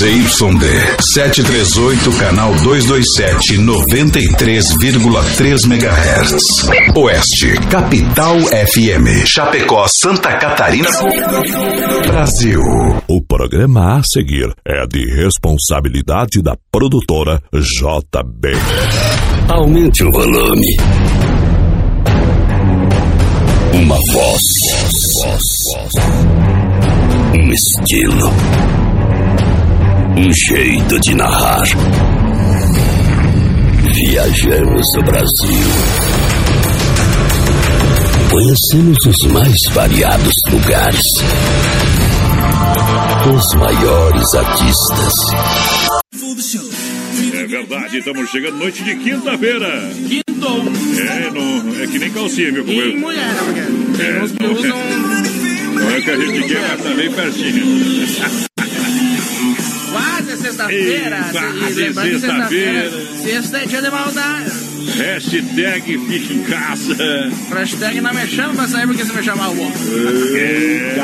ZYD 738, canal 227, 93,3 MHz. Oeste, Capital FM. Chapecó, Santa Catarina. Brasil. O programa a seguir é de responsabilidade da produtora JB. Aumente o volume. Uma voz. Um estilo. Um jeito de narrar. Viajamos o Brasil. Conhecemos os mais variados lugares. Os maiores artistas. É verdade, estamos chegando noite de quinta-feira. É, não, é que nem calcinha, meu companheiro. mulher? Porque É, que não, é o que a gente quer, mas tá bem pertinho. Sexta-feira. Lembrando sexta-feira. Sexta é dia de maldade. Hashtag fica em casa. Hashtag não me chama pra sair porque você vai chamar o outro. É.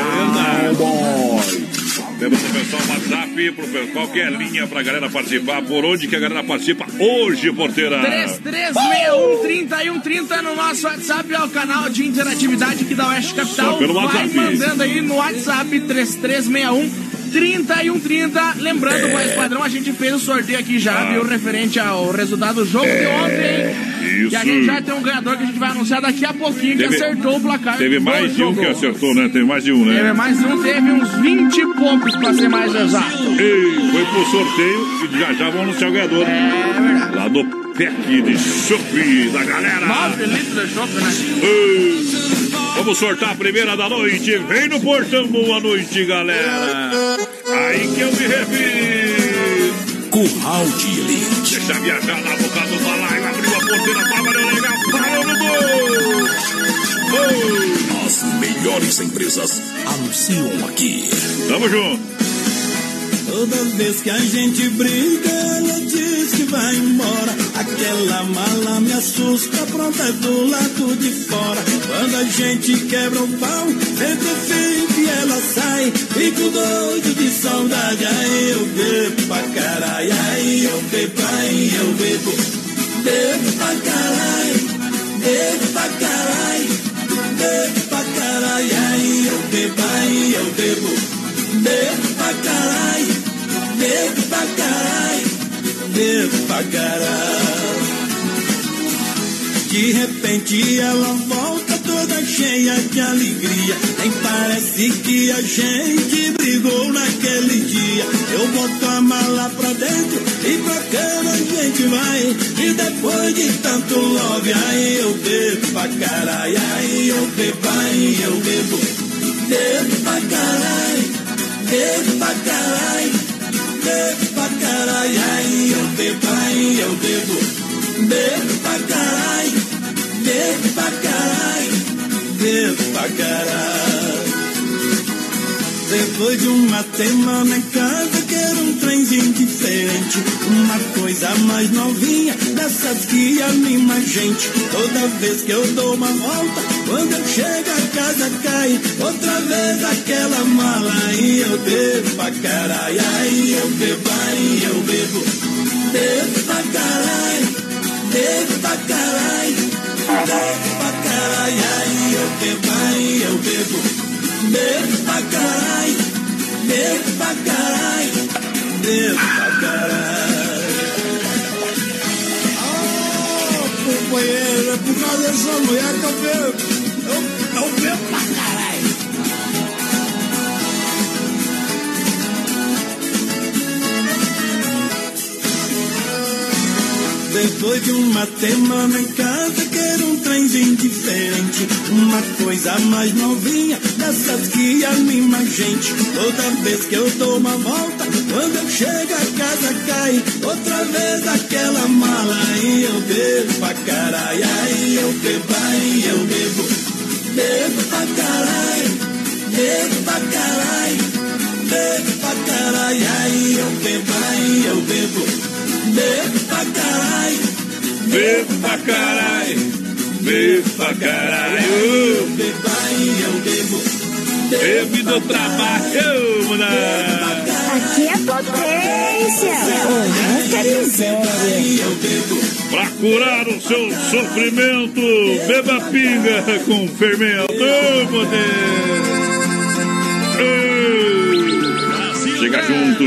Temos o pessoal WhatsApp, pro pessoal, qualquer linha pra galera participar. Por onde que a galera participa hoje, porteira? 3361-3130 no nosso WhatsApp, é o canal de interatividade aqui da Oeste Capital. Só pelo Vai WhatsApp. mandando aí no WhatsApp 3361 3130. Lembrando, É. voz padrão, a gente fez o sorteio aqui já, viu? Referente ao resultado do jogo de ontem. E a Isso. gente já tem um ganhador que a gente vai anunciar daqui a pouquinho que Teve- acertou o placar. Teve mais de um que acertou, né? Teve mais de um, Teve né? mais um, teve uns 20 e poucos pra ser mais exato. Ei, foi pro sorteio e já já vamos anunciar o ganhador. É verdade. Lá do PEC de chope da galera. 9 litros de chope, né? Ei, Vamos sortar a primeira da noite. Vem no portão, boa noite, galera. Aí que eu me refiro. Curral de Elite. Deixa viajar na boca do balaio. Abriu a porteira, trabalhou legal. Parou no gol. Gol. As melhores empresas anunciam aqui. Tamo junto. Toda vez que a gente briga, ela diz que vai embora. Aquela mala me assusta, pronta é do lado de fora. Quando a gente quebra o pau, sempre assim que ela sai. Fico doido de saudade, aí eu bebo pra caralho. Aí eu bebo, aí eu bebo. Bebo pra caralho, bebo pra caralho. Bebo pra caralho, aí eu bebo, aí eu bebo. Bebo pra caralho, bebo pra caralho, bebo pra caralho. De repente ela volta toda cheia de alegria. Nem parece que a gente brigou naquele dia. Eu boto a mala pra dentro e pra cama a gente vai. E depois de tanto love, aí eu bebo pra caralho. Aí eu bebo, aí eu bebo. Bebo pra caralho, bebo pra caralho. Bebo pra caralho, aí eu bebo, aí eu bebo. Bebo pra caralho, bebo pra caralho, bebo pra caralho. Depois de uma semana em casa, quero um trenzinho diferente. Uma coisa mais novinha, dessas que anima a gente. Toda vez que eu dou uma volta, quando eu chego a casa cai. Outra vez aquela mala, aí eu bebo pra caralho. Aí eu bebo, aí eu bebo. Bebo pra caralho, bebo pra caralho. Bebo pra caralho, aí eu bebo, aí eu bebo. Bebo pra caralho, bebo pra caralho, bebo pra caralho. Oh, companheiro, é por causa dessa mulher que. Eu, Depois de uma semana em casa, quero um trenzinho diferente. Uma coisa mais novinha, dessas que anima a gente. Toda vez que eu dou uma volta, quando eu chego a casa cai. Outra vez aquela mala, aí eu bebo pra caralho. Aí eu bebo, aí eu bebo. Bebo pra caralho, bebo pra caralho. Bebo pra caralho, aí eu bebo, aí eu bebo. Bebo pra caralho, Bebo pra caralho. Bebo pra caralho. bebo, aí eu bebo. Bebo do trabalho, mano. Aqui é potência. Pra curar o seu sofrimento, beba pinga com fermento. Poder!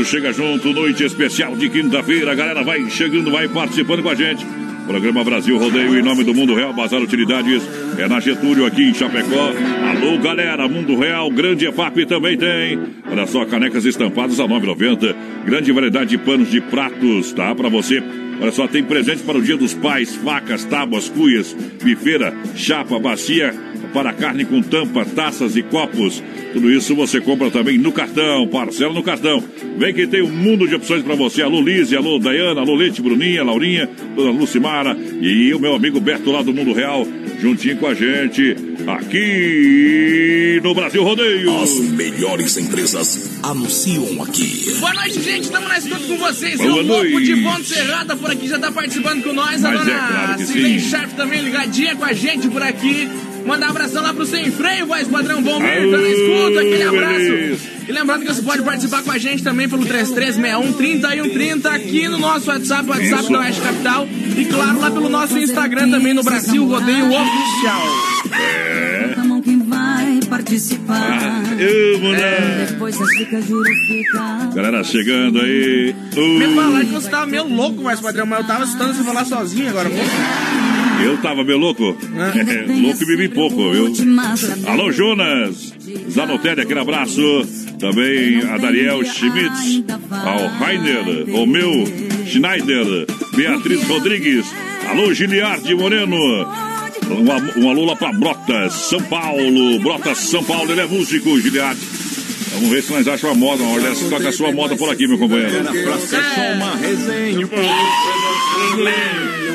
Chega junto, noite especial de quinta-feira. A galera vai chegando, vai participando com a gente. Programa Brasil Rodeio em nome do Mundo Real Bazar Utilidades. É na Getúlio aqui em Chapecó. Alô, galera, Mundo Real, grande EFAP também tem. Olha só, canecas estampadas a 9,90. Grande variedade de panos de pratos, tá? Para você. Olha só, tem presente para o Dia dos Pais, facas, tábuas, cuias, bifeira, chapa, bacia para carne com tampa, taças e copos. Tudo isso você compra também no cartão, parcela no cartão. Vem que tem um mundo de opções para você. Alô Lise, alô Dayana, alô Leite, Bruninha, Laurinha, Dona Lucimara e o meu amigo Beto lá do Mundo Real, juntinho com a gente, aqui no Brasil Rodeio. As melhores empresas anunciam aqui. Boa noite, gente. Estamos na escuta com vocês. Boa e o noite. de Ponte Serrada por aqui já está participando com nós. A Mas dona é claro Silene. Sharp também ligadinha com a gente por aqui. Mandar um abração lá pro Sem Freio, voz padrão Bombeiro, tá na escuta, aquele abraço. E lembrando que você pode participar com a gente também pelo 3361 3130 aqui no nosso WhatsApp, WhatsApp Isso. da Oeste Capital. E claro, lá pelo nosso Instagram também no Brasil Rodeio Oficial. É. mão quem vai participar. Amo? Depois das dicas juro ficar. Galera chegando aí. Me Uh, falaram que você tava meio louco, voz padrão, mas eu tava escutando você falar sozinho agora. pô. Eu tava meio louco. É, louco e bebi pouco, viu? Alô, Jonas! Zanotelli, aquele abraço. Também a Dariel Schmitz, ao Rainer, Romeu Schneider, Beatriz Rodrigues. Alô, Giliardi Moreno. Um, al- um alô lá pra Brotas, São Paulo. Brotas, São Paulo, ele é músico, Giliardi. Vamos ver se nós achamos a moda. Uma hora dessa, toca a sua moda por aqui, meu companheiro.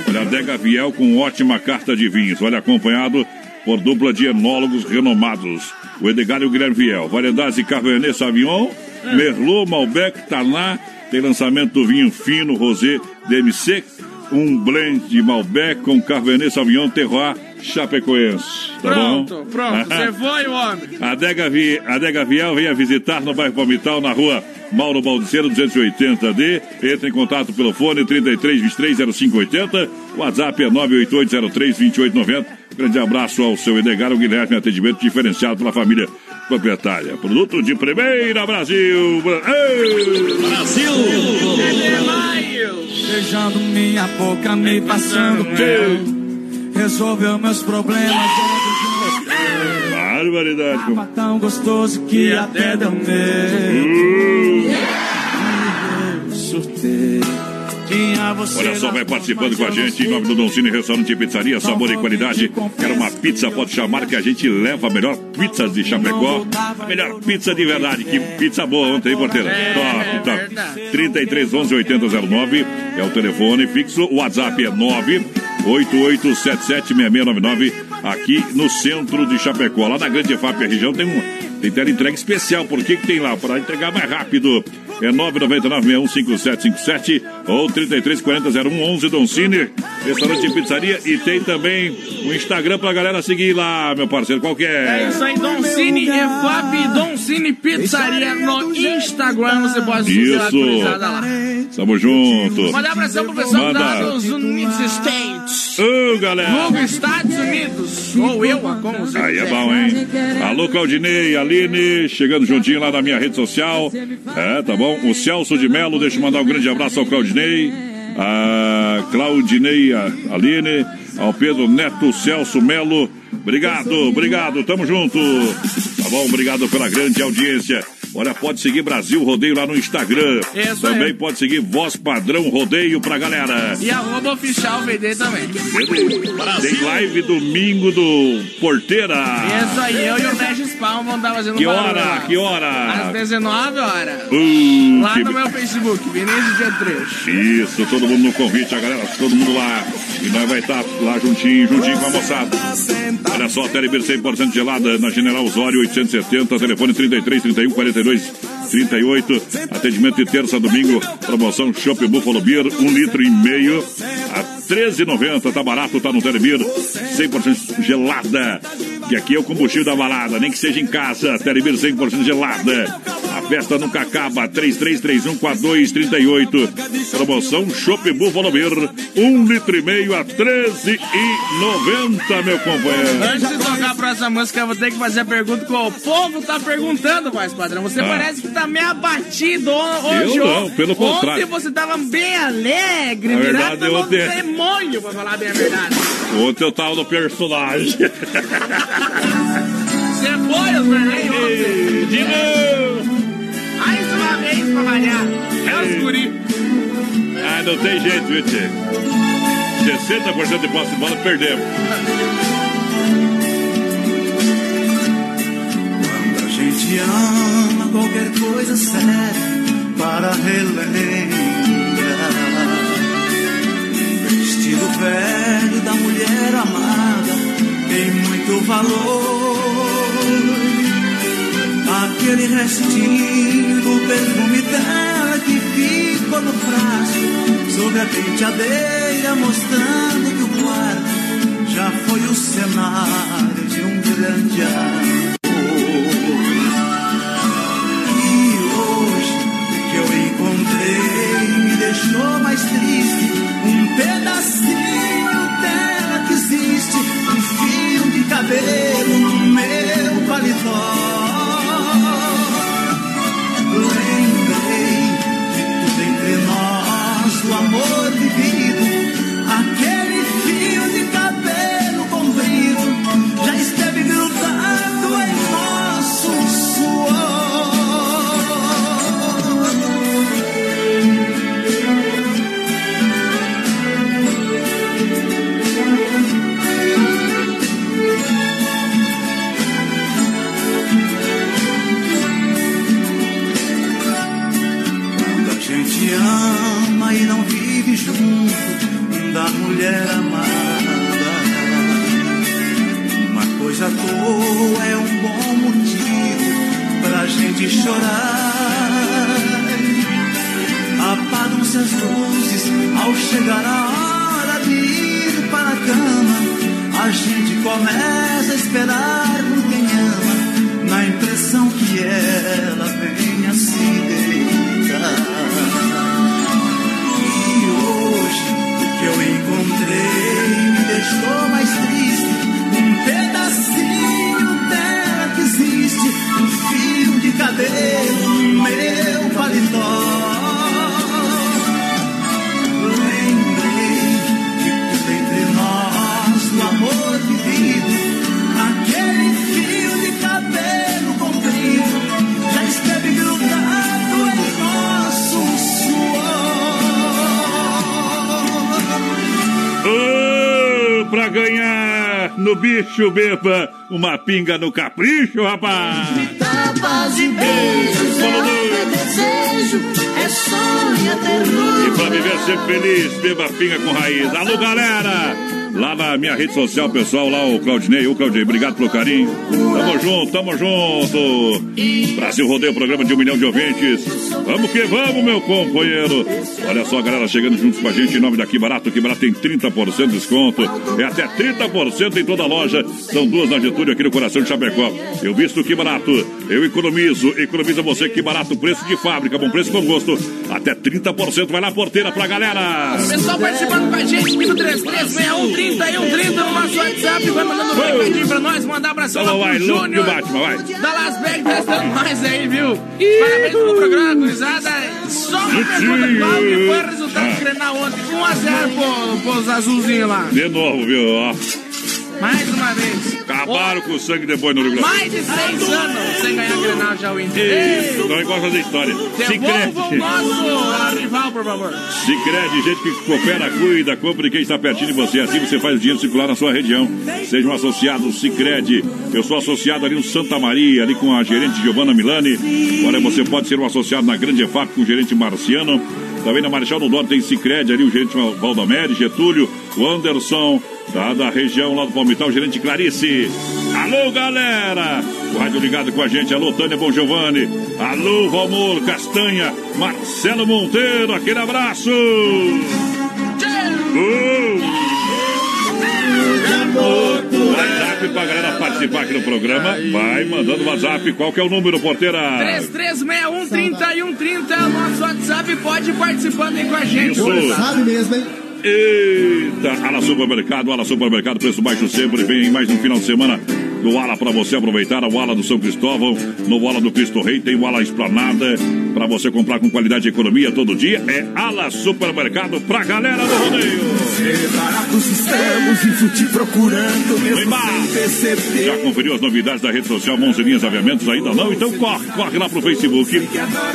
Olha, Adega Viel com ótima carta de vinhos. Olha, acompanhado por dupla de enólogos renomados. O Edgar e o Guilherme Viel. Variedades de Cabernet Sauvignon, Merlot, Malbec, Taná. Tem lançamento do vinho fino, Rosé, DMC. Um blend de Malbec com Cabernet Sauvignon Terroir Chapecoense. Tá Pronto, bom? pronto, você foi, homem. Adega, Vi, Adega Viel venha visitar no bairro Palmital, na rua Mauro Baldiceiro 280D. Entre em contato pelo fone 33 23 0580. WhatsApp é 98803 2890. Grande abraço ao seu Edgar, o Guilherme, atendimento diferenciado pela família proprietária. Produto de primeira Brasil. Brasil! Beijando minha boca, me passando pelo. Resolveu meus problemas. Barbaridade. Tava tão gostoso que até deu medo. Eu surtei. Tinha você Olha só, vai participando com a gente em nome do Don Cine Restaurante e Pizzaria, sabor e qualidade. Quer uma pizza? Pode chamar que a gente leva a melhor pizza de Chapecó. A melhor pizza de verdade. Que pizza boa ontem, hein, porteira? top, top. 33 11 8009 é o telefone fixo. O WhatsApp é 9 88776699 aqui no centro de Chapecó. Lá na Grande EFAP região tem um tem tela entrega especial. Por que, que tem lá? Para entregar mais rápido. É 999-615757 ou 3340-0111 Don Cine, restaurante e pizzaria. E tem também o Instagram pra galera seguir lá, meu parceiro. Qual que É é? isso aí, Don Cine EFAP, Don Cine Pizzaria no Instagram. Você pode atualizada lá. Tamo junto. Mandar abração pro pessoal Manda. lá dos United Ô, galera. Nos Estados Unidos. Ou eu, como você Aí é bom, hein? Alô, Claudinei, Aline, chegando juntinho lá na minha rede social. É, tá bom? O Celso de Melo, deixa eu mandar um grande abraço ao Claudinei. A Claudinei, a Aline, ao Pedro Neto, Celso Melo. Obrigado, obrigado, tamo junto. Tá bom? Obrigado pela grande audiência. Olha, pode seguir Brasil Rodeio lá no Instagram. Isso também aí. pode seguir Voz Padrão Rodeio pra galera. E arroba oficial VD também. Tem live domingo do Porteira. Isso aí, eu e o Regis Palma vamos estar fazendo Que hora? lá. Que hora? Às 19 horas. Uh, Lá que- no meu Facebook, Vinícius G3. Isso, todo mundo no convite, a galera, todo mundo lá. E nós vai estar lá juntinho, juntinho com a moçada. Olha só, Telebir 100% gelada na General Osório 870, telefone 33 31 42 38. Atendimento de terça a domingo, promoção Shop Buffalo Beer, um litro e meio a 13,90. Tá barato, tá no Telebir 100% gelada. Que aqui é o combustível da balada, nem que seja em casa. Telebir 100% gelada. A Festa nunca acaba. 33314238. Promoção Chopp Buffalo Beer. Um litro e meio a 13,90, meu companheiro. Antes de tocar a próxima música, eu vou ter que fazer a pergunta que o povo tá perguntando, voz padrão. Você Ah. parece que tá meio abatido ho- hoje. Eu não, pelo contrário. Ontem você tava bem alegre, Na virado verdade, no ontem- demônio, pra falar bem a verdade. Ontem eu tava no personagem. Você foi os vermelhos ontem. De novo. Mais uma vez pra variar. É os guri. Ah, não tem jeito, viu, Tchê? 60% de posse de bola, perdemos. Gente ama, qualquer coisa serve para relembrar. Vestido velho da mulher amada tem muito valor. Aquele restinho do perfume dela que ficou no frasco sob a penteadeira, mostrando que o quarto já foi o cenário de um grande amor. Fio é um bom motivo pra gente chorar. Apagam-se as luzes ao chegar a hora de ir para a cama. A gente começa a esperar por quem ama, na impressão que ela venha se deitar. E hoje que eu encontrei me deixou mais triste. No meu paletó. Lembrei de tudo entre nós, do amor vivido. Aquele fio de cabelo comprido já esteve grudado em nosso suor. Ô, pra ganhar no bicho beba, uma pinga no capricho, rapaz. Tapas e beijos, é é desejo, é sonho, é ternura. E pra viver sempre feliz, beba pinga com raiz. Alô, galera! Lá na minha rede social, pessoal, lá o Claudinei, o Claudinei, obrigado pelo carinho. Tamo junto, tamo junto. Brasil Rodeio, programa de um milhão de ouvintes. Vamos que vamos, meu companheiro. Olha só, galera, chegando juntos com a gente em nome da Que Barato. Que Barato tem 30% de desconto. É até 30% em toda a loja. São duas na Getúlio aqui no coração de Chapecó. Eu visto Que Barato. Eu economizo. Economiza você, Que Barato. Preço de fábrica, bom preço com gosto. Até 30%. Vai lá, porteira pra galera. Pessoal participando com a gente, no 3361 30 e 130 no nosso WhatsApp. Vai mandando um recadinho pra nós, mandar abração lá pro Júnior. Batman, vai. Da Las Vegas testando nós aí, viu? Parabéns pelo programa, gurizada. Só uma pergunta, qual que foi o resultado Ah. do Grenal ontem? 1x0 pro, pros azulzinhos lá. De novo, viu? Ó, Mais uma vez. acabaram com o sangue de boi no Rio Grande. Mais de seis anos sem ganhar Grenal já o Inter. Ei, Não igual fazer história. Devolva o Sicredi. nosso rival, por favor. Sicredi, gente que coopera, cuida, compra de quem está pertinho de você. Assim você faz o dinheiro circular na sua região. Seja um associado Sicredi. Eu sou associado ali no Santa Maria, ali com a gerente Giovanna Milani. Olha, você pode ser um associado na Grande EFAP com o gerente Marciano. Também na Marechal do Norte tem Sicredi ali, o gerente Valdomere, Getúlio, o Anderson, da, da região lá do Palmital, o gerente Clarice. Alô, galera! O rádio ligado com a gente. Alô, Tânia Bom Giovanni. Alô, Valmor Castanha. Marcelo Monteiro, aquele abraço! Uh! WhatsApp pra galera participar aqui no programa. Vai mandando WhatsApp. Qual que é o número, porteira? 3361-3130 é o nosso WhatsApp. Pode ir participando aí com a gente. Isso. Sabe mesmo, hein? Eita, Ala Supermercado, Ala Supermercado, preço baixo sempre. Vem mais um final de semana do Ala para você aproveitar. O Ala do São Cristóvão, no Ala do Cristo Rei, tem o Ala Esplanada para você comprar com qualidade e economia todo dia. É Ala Supermercado pra galera do rodeio. Estamos e procurando mesmo. Já conferiu as novidades da rede social Mãozinhas Aviamentos? Ainda não? Então corre, corre lá pro Facebook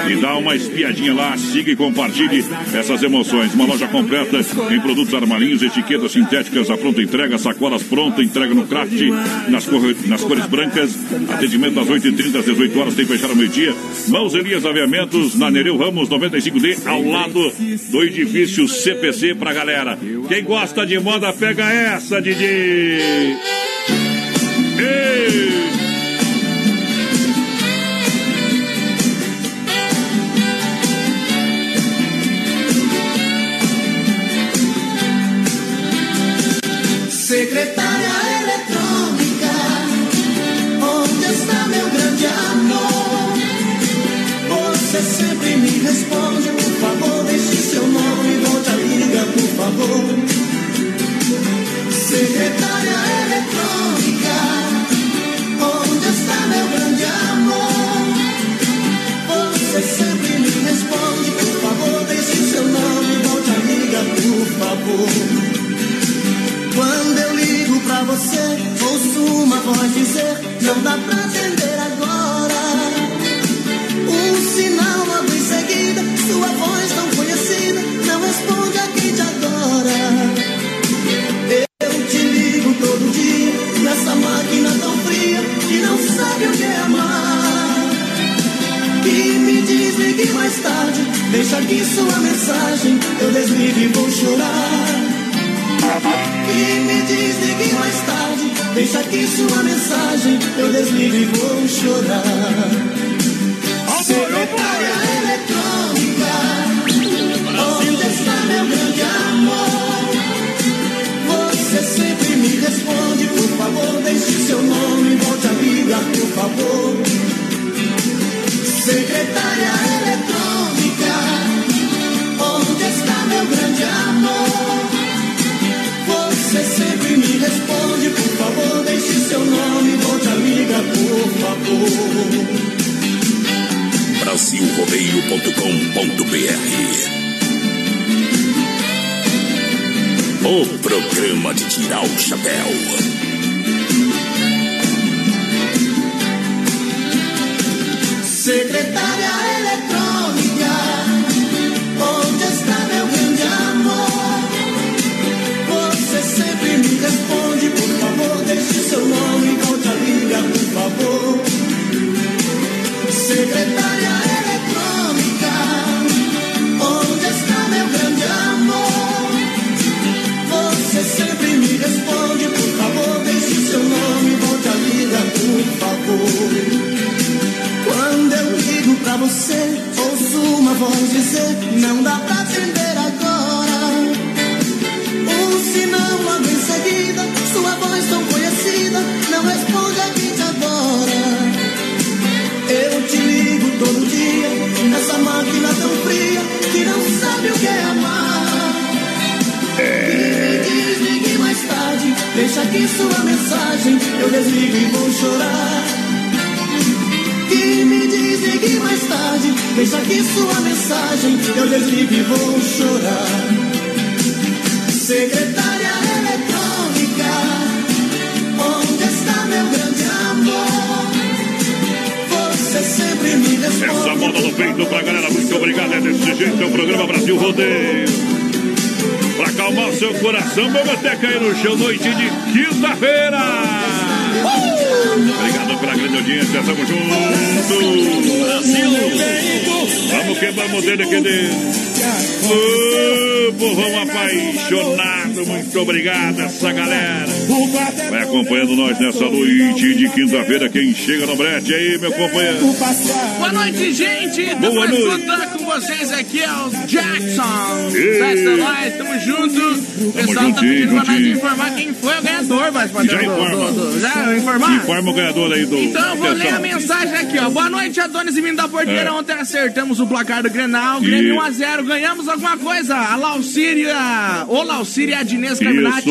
e dá uma espiadinha lá, siga e compartilhe essas emoções. Uma loja completa em produtos armarinhos, etiquetas sintéticas, a pronta entrega, sacolas pronta, entrega no craft, nas, cor- nas cores brancas, atendimento das 8h30 às 18 horas, tem que fechar ao meio-dia. Mãos Elias Aviamentos, na Nereu Ramos 95D, ao lado do edifício CPC pra galera. Quem gosta de moda, pega essa, Didi! Ei! Responde, por favor, deixe seu nome e volte a liga, por favor. Secretária eletrônica, onde está meu grande amor? Você sempre me responde, por favor, deixe seu nome e volte a liga, por favor. Quando eu ligo pra você, ouço uma voz dizer: Não dá pra atender agora. Vocês aqui é o Jackson. Festa nós, tamo junto. O pessoal tá pedindo pra nós informar quem foi o ganhador, mas padrão. Já informa. do- do- Já informar? Informa o ganhador aí do. Então eu vou ler a mensagem aqui, ó. Boa noite, Adonis e Vindo da Porteira. É. Ontem acertamos o placar do Grenal. Grêmio E- 1x0. Ganhamos alguma coisa. A Laucíria, o Laucíria e a Dinês Caminati.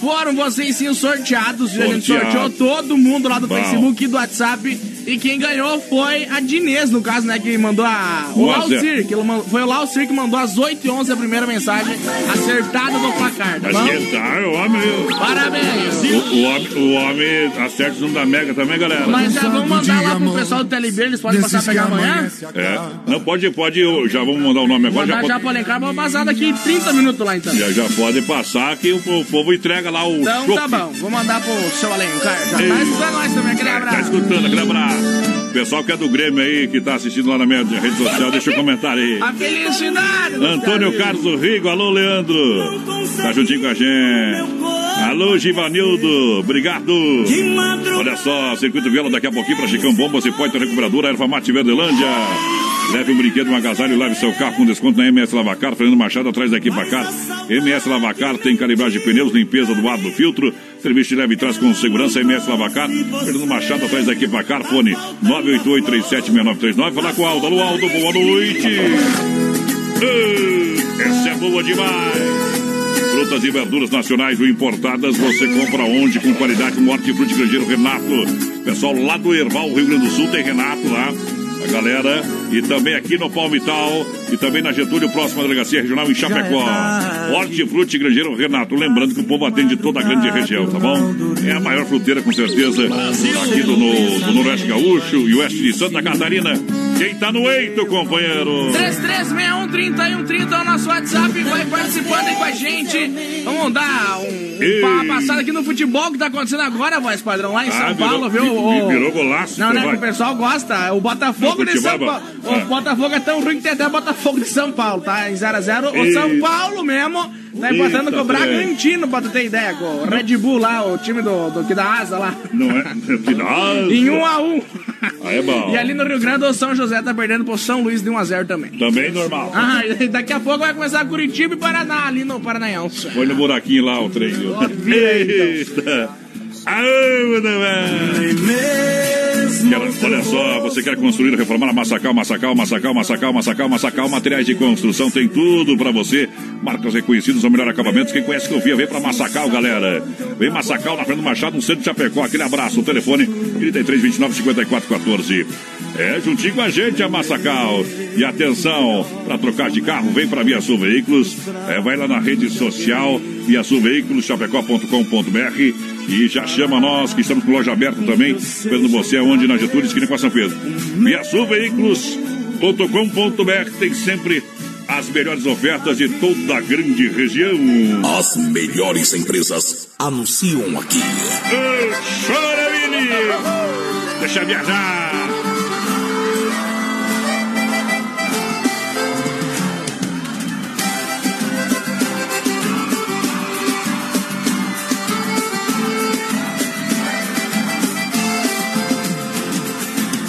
Foram vocês sim os sorteados. A gente Sorteado. sorteou todo mundo lá do Bom. Facebook e do WhatsApp. E quem ganhou foi a Dinês, no caso, né? Que mandou a. O. Laucir. Que foi o Laucir que mandou às 8h11 a primeira mensagem acertada do placar, tá tá, o homem. Parabéns. O, o homem, o homem acerta o número da Mega também, galera. Mas já vamos mandar lá pro pessoal do TLB, eles podem passar a pegar amanhã? É. Não, pode, pode. Já vamos mandar o nome agora. Mandar Já, já pode, pro Alencar, vamos passar daqui 30 minutos lá então. já, já pode passar que o, o povo entrega lá o Então tá bom, vou mandar pro seu Alencar. Já Ei. tá escutando nós também, aquele Tá abraço. escutando, aquele abraço. Pessoal que é do Grêmio aí, que tá assistindo lá na minha rede social, deixa o comentário aí. A felicidade! Antônio. Carlos do Rigo, alô Leandro. Tá juntinho com a gente. Alô Givanildo, obrigado. Olha só, Circuito Viola daqui a pouquinho para Chicão Bombas e Poitra Recuperadora, Erva Mate Verdelândia. Leve um brinquedo, um agasalho leve seu carro com desconto na MS Lavacar. Fernando Machado atrás da Equipacar. MS Lavacar tem calibragem de pneus, limpeza do ar do filtro. Serviço de leve traz com segurança MS Lavacar. Fernando Machado atrás da Equipacar. Fone 988-376939. Falar com o Aldo. Alô Aldo, boa noite. Essa é boa demais. Frutas e verduras nacionais ou importadas, você compra onde? Com qualidade, com hortifruti grangeiro Renato. Pessoal lá do Erval, Rio Grande do Sul, tem Renato lá. A galera, e também aqui no Palmital, e também na Getúlio, próxima delegacia regional em Chapecó. Hortifruti Grangeiro Renato. Lembrando que o povo atende toda a grande região, tá bom? É a maior fruteira, com certeza, aqui do, no, do Noroeste Gaúcho e Oeste de Santa Catarina. Quem tá no eito, companheiro? 3361-3130 é o nosso WhatsApp. Vai participando aí com a gente. Vamos dar um, uma passada aqui no futebol que tá acontecendo agora, voz padrão, lá em Ah, São virou- Paulo, viu? vi- vi- O- virou golaço, Não, né? vai. O pessoal gosta. O Botafogo de São futebol, Paulo. é. O Botafogo é tão ruim que tem até Botafogo de São Paulo, tá? Em 0x0. O. São Paulo mesmo tá empatando com o Bragantino, pra tu ter ideia. Com o Red Bull lá, o time do, do que dá asa lá. Não é? Que nada. Em 1x1. Aí é bom. E ali no Rio Grande, o São José tá perdendo pro São Luís de 1x0 também. Também normal. Ah, e daqui a pouco vai começar Curitiba e Paraná, ali no Paranaense. Foi no buraquinho lá o trem. aí, então. Eita. Aê, Quero- olha só, você quer construir, reformar Massacal, Massacal, Massacal, Massacal, Massacal, Massacal, materiais de construção, tem tudo pra você. Marcas reconhecidas, o melhor acabamento. Quem conhece, confia, vem pra Massacal, galera. Vem Massacal, na frente do Machado, no centro de Chapecó. Aquele abraço, o telefone 33 29 54 14. É, juntinho com a gente, a Massacal. E atenção, para trocar de carro, vem para Via Sul Veículos. É, vai lá na rede social, Via Sul Veículos, chapecó.com.br. E já chama nós, que estamos com loja aberta também, esperando você aonde na Getúlio, esquina com a São Pedro. Via Sul Veículos.com.br tem sempre as melhores ofertas de toda a grande região. As melhores empresas anunciam aqui. Chora, Vini! Deixa viajar!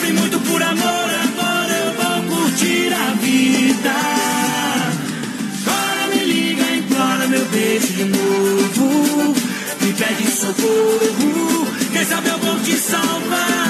Sofri muito por amor, agora eu vou curtir a vida. Chora, me liga, implora meu beijo de novo. Me pede socorro, quem sabe eu vou te salvar.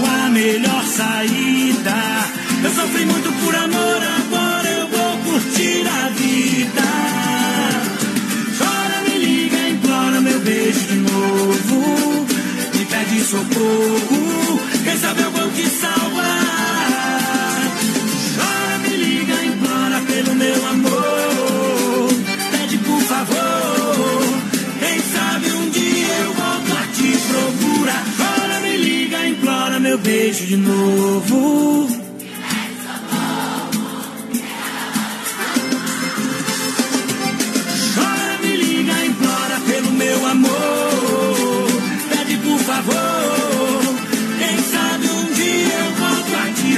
qual a melhor saída. Eu sofri muito por amor, agora eu vou curtir a vida. Chora, me liga, implora meu beijo de novo. Me pede socorro, quem sabe eu vou te salvar. Beijo de novo. Chora, me liga, implora pelo meu amor. Pede por favor. Quem sabe um dia eu volto a te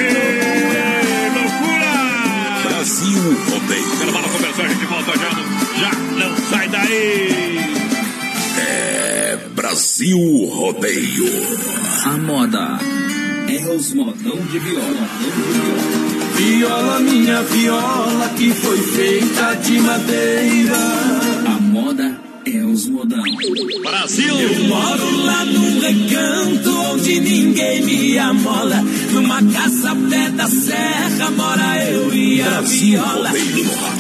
procurar. Brasil Rodeio. Quero para começar, a gente volta já. Já não sai daí. É Brasil Rodeio. A moda os modão de viola. Viola, minha viola, que foi feita de madeira. A moda é os modão. Brasil! Eu moro lá num recanto onde ninguém me amola. Numa casa pé da serra mora eu e a viola.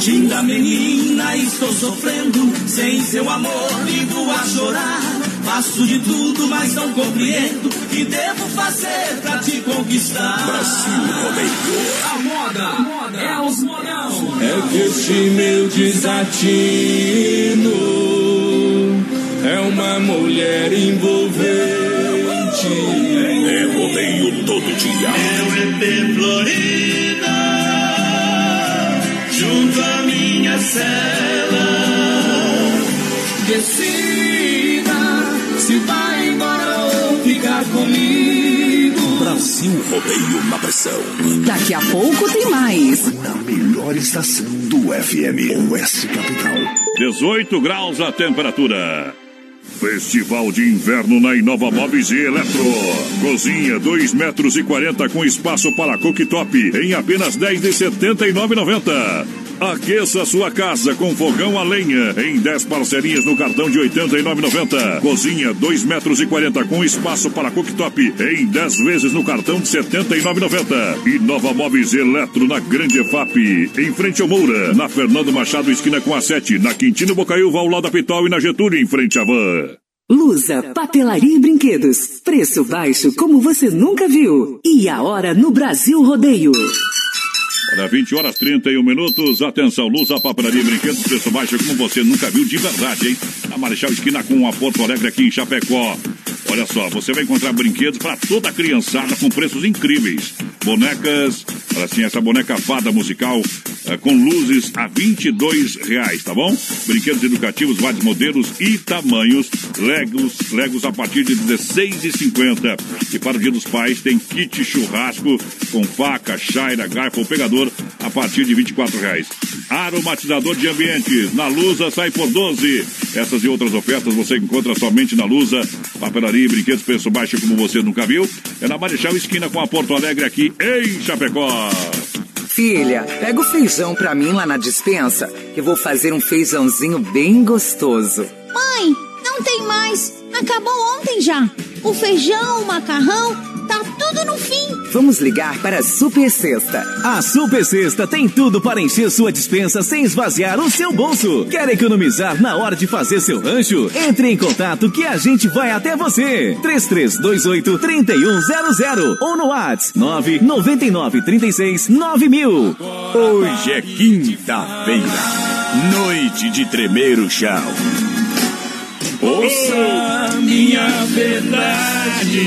Linda menina, estou sofrendo. Sem seu amor, vivo a chorar. Faço de tudo, mas não compreendo. O que devo fazer pra te conquistar? Brasil Rodeio. A moda, é os modão. É que este meu desatino é uma mulher envolvente. É rodeio todo dia. Meu EP Florida, junto à minha cela. Decida se vai comigo. Brasil Rodeio na pressão. Daqui a pouco tem mais. Na melhor estação do FM, Oeste Capital. 18 graus a temperatura. Festival de Inverno na Inova Móveis e Eletro. Cozinha 2 metros e 40 com espaço para cooktop em apenas 10 de 79,90. Aqueça sua casa com fogão a lenha em 10 parcelinhas no cartão de 89,90. Cozinha 2 metros e 40 com espaço para cooktop em 10 vezes no cartão de 79,90. E Nova Móveis Eletro na Grande EFAP, em frente ao Moura, na Fernando Machado esquina com a 7, na Quintino Bocaiúva ao lado da Pitol e na Getúlio em frente à Van. Lusa, papelaria e brinquedos. Preço baixo como você nunca viu. E a hora no Brasil Rodeio. Olha, 20 horas 31 minutos. Atenção, Luz, a papelaria brinquedos, preço baixo como você nunca viu de verdade, hein? Na Marechal Esquina com a Porto Alegre aqui em Chapecó. Olha só, você vai encontrar brinquedos para toda a criançada com preços incríveis. Bonecas, assim, essa boneca fada musical eh, com luzes a 22 reais, tá bom? Brinquedos educativos, vários modelos e tamanhos. Legos, Legos a partir de 16,50. E para o Dia dos Pais tem kit churrasco com faca, chaira, garfo ou pegador a partir de 24 reais. Aromatizador de ambientes, na Lusa sai por 12. Essas e outras ofertas você encontra somente na Lusa. Papelaria e brinquedos, preço baixo como você nunca viu. É na Marechal Esquina com a Porto Alegre aqui em Chapecó. Filha, pega o feijão pra mim lá na dispensa, que vou fazer um feijãozinho bem gostoso. Mãe, não tem mais. Acabou ontem já. O feijão, o macarrão, tá tudo no fim. Vamos ligar para a Super Sexta. A Super Sexta tem tudo para encher sua dispensa sem esvaziar o seu bolso. Quer economizar na hora de fazer seu rancho? Entre em contato que a gente vai até você. 3328 3100 ou no WhatsApp 999 36 9000. Hoje é quinta-feira, noite de tremer o chão. Ouça minha verdade.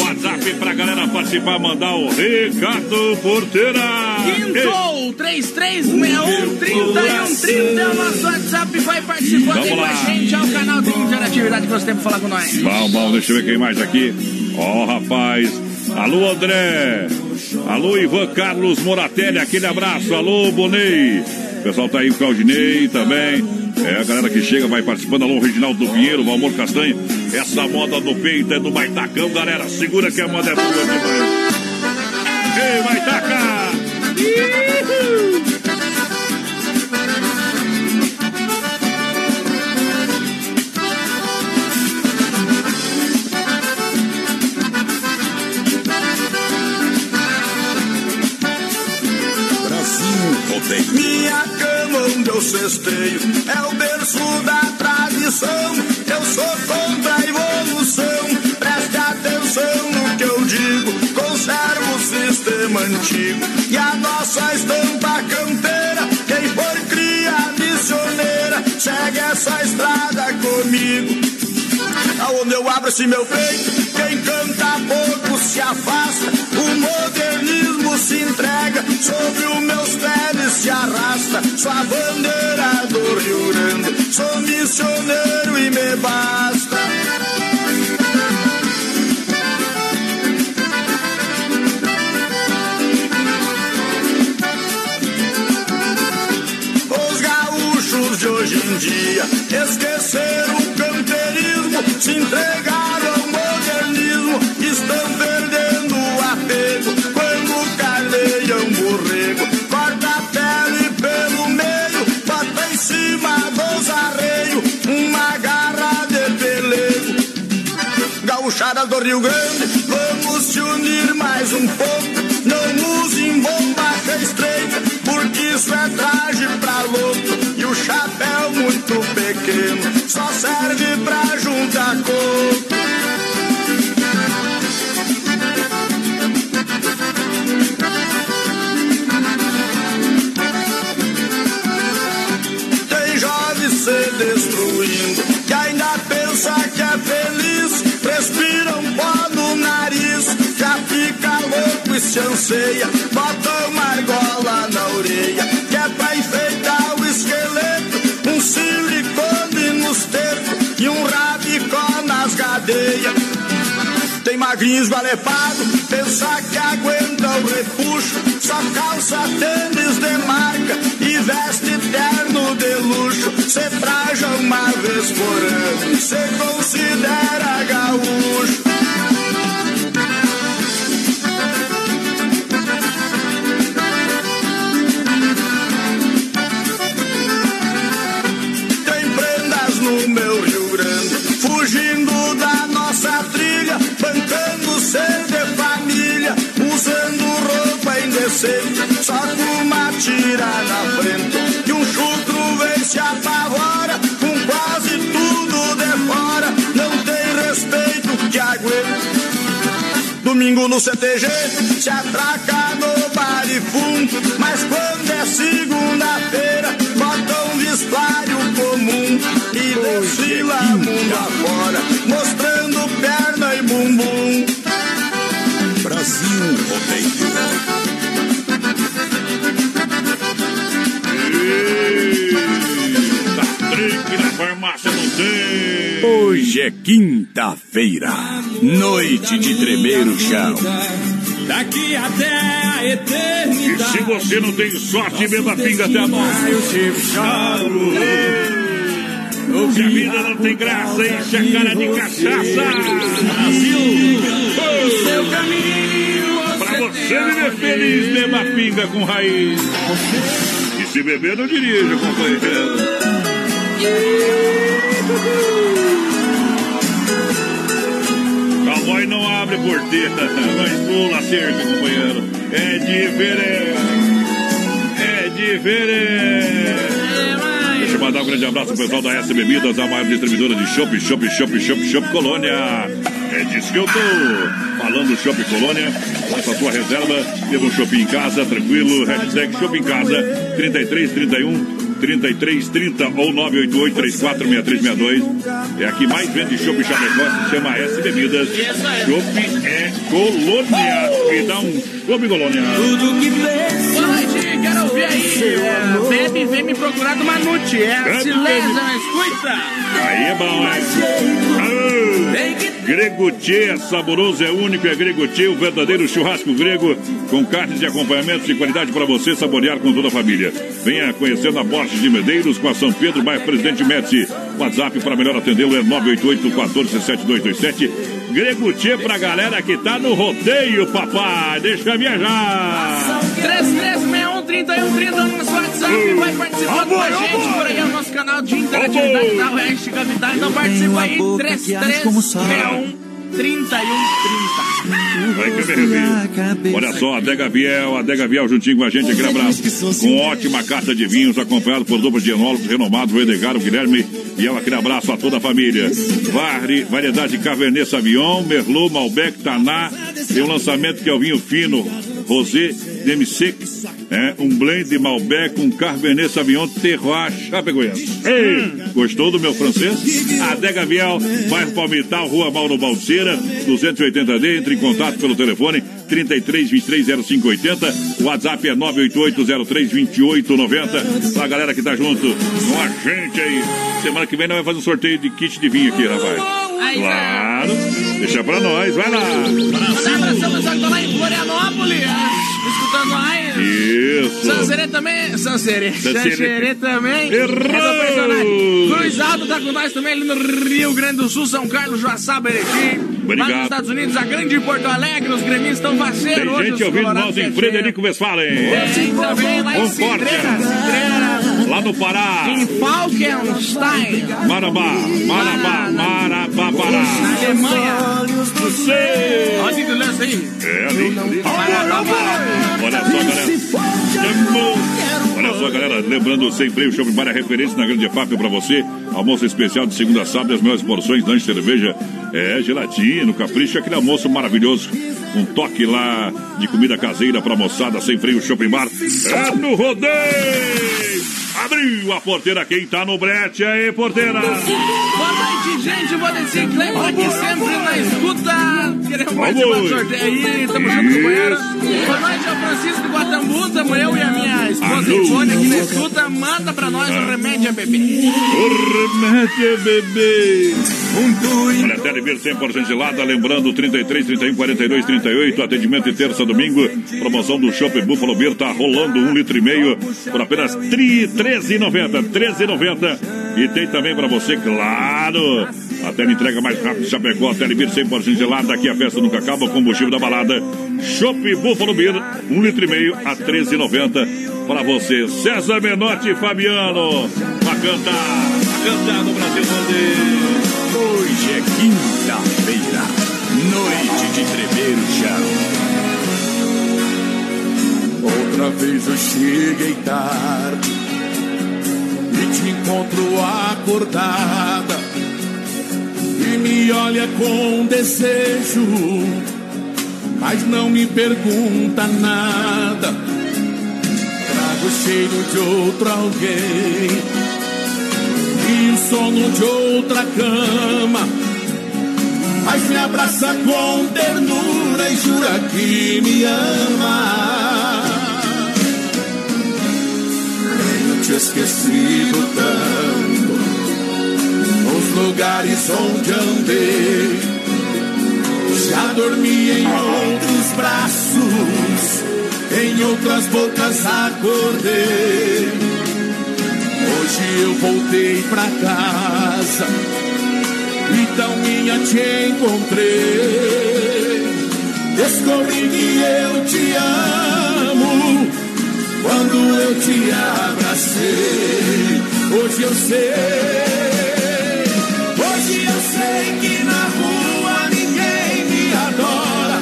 WhatsApp pra galera participar, mandar o recado porteira. Quintou, 3361 3130 é o nosso WhatsApp. Vai participando aí com a gente. É o canal de interatividade que você tem pra falar com nós. Bom, bom, deixa eu ver quem mais aqui. Ó, rapaz. Alô, André. Alô, Ivan Carlos Moratelli, aquele abraço. Alô, Bonei. Pessoal tá aí, o Claudinei também. É, a galera que chega vai participando. Alô, Reginaldo Pinheiro, Valmor Castanho. Essa moda no peito é do Maitacão, galera. Segura que a moda é boa demais. Ei, Maitaca! Uhul. Cesteio é o berço da tradição. Eu sou contra a evolução. Preste atenção no que eu digo. Conserva o sistema antigo e a nossa estampa campeira. Quem for cria missioneira, segue essa estrada comigo. Aonde eu abro esse meu peito, quem canta pouco se afasta. O modernismo se entrega, sobre os meus pés se arrasta. Sou a bandeira do Rio Grande, sou missioneiro e me basta. Os gaúchos de hoje em dia esqueceram o campeirismo, se entregaram ao modernismo, estão perdendo o apego. Rio Grande, vamos se unir mais um pouco. Não usem bomba estreita, porque isso é traje pra louco. E o chapéu muito pequeno, só serve pra juntar coco. Anseia. Bota uma argola na orelha, que é pra enfeitar o esqueleto. Um silicone nos tetos e um rabicó nas cadeias. Tem magrinho esvalepado, pensa que aguenta o repuxo. Só calça tênis de marca e veste terno de luxo. Cê traja uma vez por ano, cê considera gaúcho. Fugindo da nossa trilha, bancando ser de família, usando roupa indecente, só com uma tira na frente. E um chutro vem se apavora, com quase tudo de fora, não tem respeito que aguenta. Domingo no CTG, se atraca no bar e fundo. Mas quando é segunda-feira, bota um vestuário comum e desfila mundo afora, mostrando perna e bumbum. Brasil Tá trinque na farmácia não tem. Hoje é quinta-feira, noite de tremer o chão. Daqui até a E eternidade. se você não tem sorte, beba pinga até a morte. Eu te choro. Se a vida não tem graça, enche a cara de cachaça. Brasil! Seu caminho. Pra você viver feliz, beba pinga com raiz. E se beber, não dirija, companheiro. Cowboy não abre porteira, mas pula cerca, companheiro. É diferente. É diferente. Mandar um grande abraço pro pessoal da S Bebidas, a maior distribuidora de chopp, chopp, chopp, chopp, chopp Colônia. É disso que eu tô falando, Chopp Colônia. Faça a sua reserva, temos um shopping em casa, tranquilo. Hashtag shopping em casa, 33, 31. 33 30 ou 988 34 6362. É a que mais vende chopp Chapecó, se chama S Bebidas. Chopp é Colônia. Me dá um chopp Colônia. Tudo que noite, quero ouvir aí. Gabi, vem me procurar do Manute. É a Silência, mas escuta. Aí é bom, é saboroso, é único, é Grego Tchê, o verdadeiro churrasco grego, com carnes e acompanhamentos de qualidade para você saborear com toda a família. Venha conhecer na Borges de Medeiros, com a São Pedro, bairro Presidente Médici. WhatsApp para melhor atendê-lo é 988 14 7227. Grego Tchê pra galera que tá no rodeio, papai. Deixa viajar. 3361 no nosso WhatsApp. Vai participando com a gente por aí. É o nosso canal de interatividade da Oeste Capital. Então participa aí. 3361 3130. Vai que eu me Olha só, Adega Viel, Adega Viel juntinho com a gente aqui na Brás. Com ótima carta de vinhos, acompanhado por duplas de enólogos renomados, o Edgar, o Guilherme e ela aquele abraço a toda a família. Vari, variedade Cabernet Sauvignon, Merlot, Malbec, Taná. Tem um lançamento que é o vinho fino, Rosé, Demi-Sec. É, um blend de Malbec com Cabernet Sauvignon Terroir Chapecoense. Ei, gostou do meu francês? Adega Viel, bairro Palmital, Rua Mauro Balseira, 280D. Entre em contato pelo telefone 33 23 0580. O WhatsApp é 988 03 2890. Pra galera que tá junto com a gente aí. Semana que vem nós vamos fazer um sorteio de kit de vinho aqui, rapaz. Claro. Deixa pra nós, vai lá. Abração, pessoal que tá lá em Florianópolis. Escutando nós. Isso. Sanserê também. Sanserê. Sanserê. Também. Errou. Cruz Alto tá com nós também ali no Rio Grande do Sul, São Carlos, Joaçaba, Erechim. Lá Obrigado. nos Estados Unidos, a grande Porto Alegre, os gremistas estão faceiros Tem hoje. gente ouvindo nós em. Frederico Westphalen. Tem também lá em. Cidreira, Cidreira. Lá no Pará. Em Falkenstein. Marabá, Marabá, Marabá, Pará. Na Alemanha. Você. Olha que lance aí. É ali, ali. Marabá, Pará. Olha só, galera. Olha só, galera. Lembrando, sem freio, Shopping Bar é referência na Grande FAP pra você. Almoço especial de segunda a sábado, as melhores porções, lanche, cerveja, é, gelatina, capricho, aquele almoço maravilhoso. Um toque lá de comida caseira pra moçada, sem freio, Shopping Bar. É no rodeio! Abriu a porteira, quem tá no brete aí, porteira? Boa noite, gente. Vou descer Cleber aqui sempre na escuta. Queremos participar do sorteio aí. Tamo junto, companheiro. Boa noite ao Francisco Guatambu. Tamo eu e a minha esposa. Ivone aqui na escuta. Manda pra nós o remédio a bebê. O remédio bebê. Olha, Televir 100% gelada, lembrando 33, 31, 42, 38, atendimento de terça a domingo, promoção do Shopping Buffalo Beer, tá rolando um litro e meio por apenas tri- 13,90, 13,90 e tem também pra você, claro, a tela entrega mais rápido, Chapecó, Televir 100% gelada, aqui a festa nunca acaba, combustível da balada, Shopping Buffalo Beer, um litro e meio a 13,90 pra você, César Menotti e Fabiano, pra cantar, pra cantar no Brasil Rodeio. Hoje é quinta-feira, noite de tremer o chão. Outra vez eu cheguei tarde e te encontro acordada e me olha com desejo, mas não me pergunta nada. Trago cheiro de outro alguém sono de outra cama. Mas me abraça com ternura e jura que me ama. Tenho te esquecido tanto nos lugares onde andei. Já dormi em outros braços, em outras bocas acordei. Hoje eu voltei pra casa e tão minha te encontrei. Descobri que eu te amo quando eu te abracei. Hoje eu sei, hoje eu sei que na rua ninguém me adora,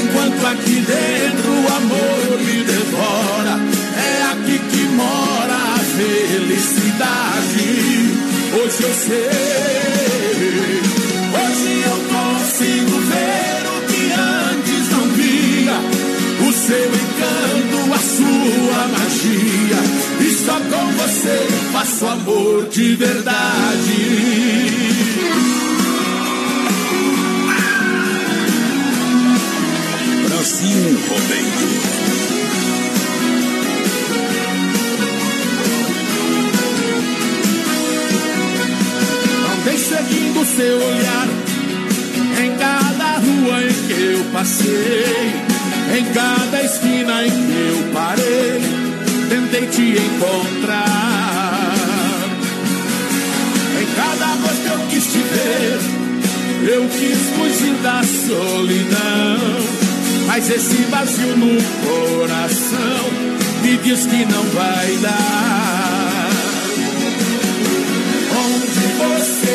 enquanto aqui dentro o amor me devora. É aqui que mora a felicidade. Hoje eu sei, hoje eu consigo ver o que antes não via. O seu encanto, a sua magia. E só com você faço amor de verdade. Brasil Rodeio. O seu olhar. Em cada rua em que eu passei, em cada esquina em que eu parei, tentei te encontrar. Em cada voz que eu quis te ver, eu quis fugir da solidão. Mas esse vazio no coração me diz que não vai dar. Onde você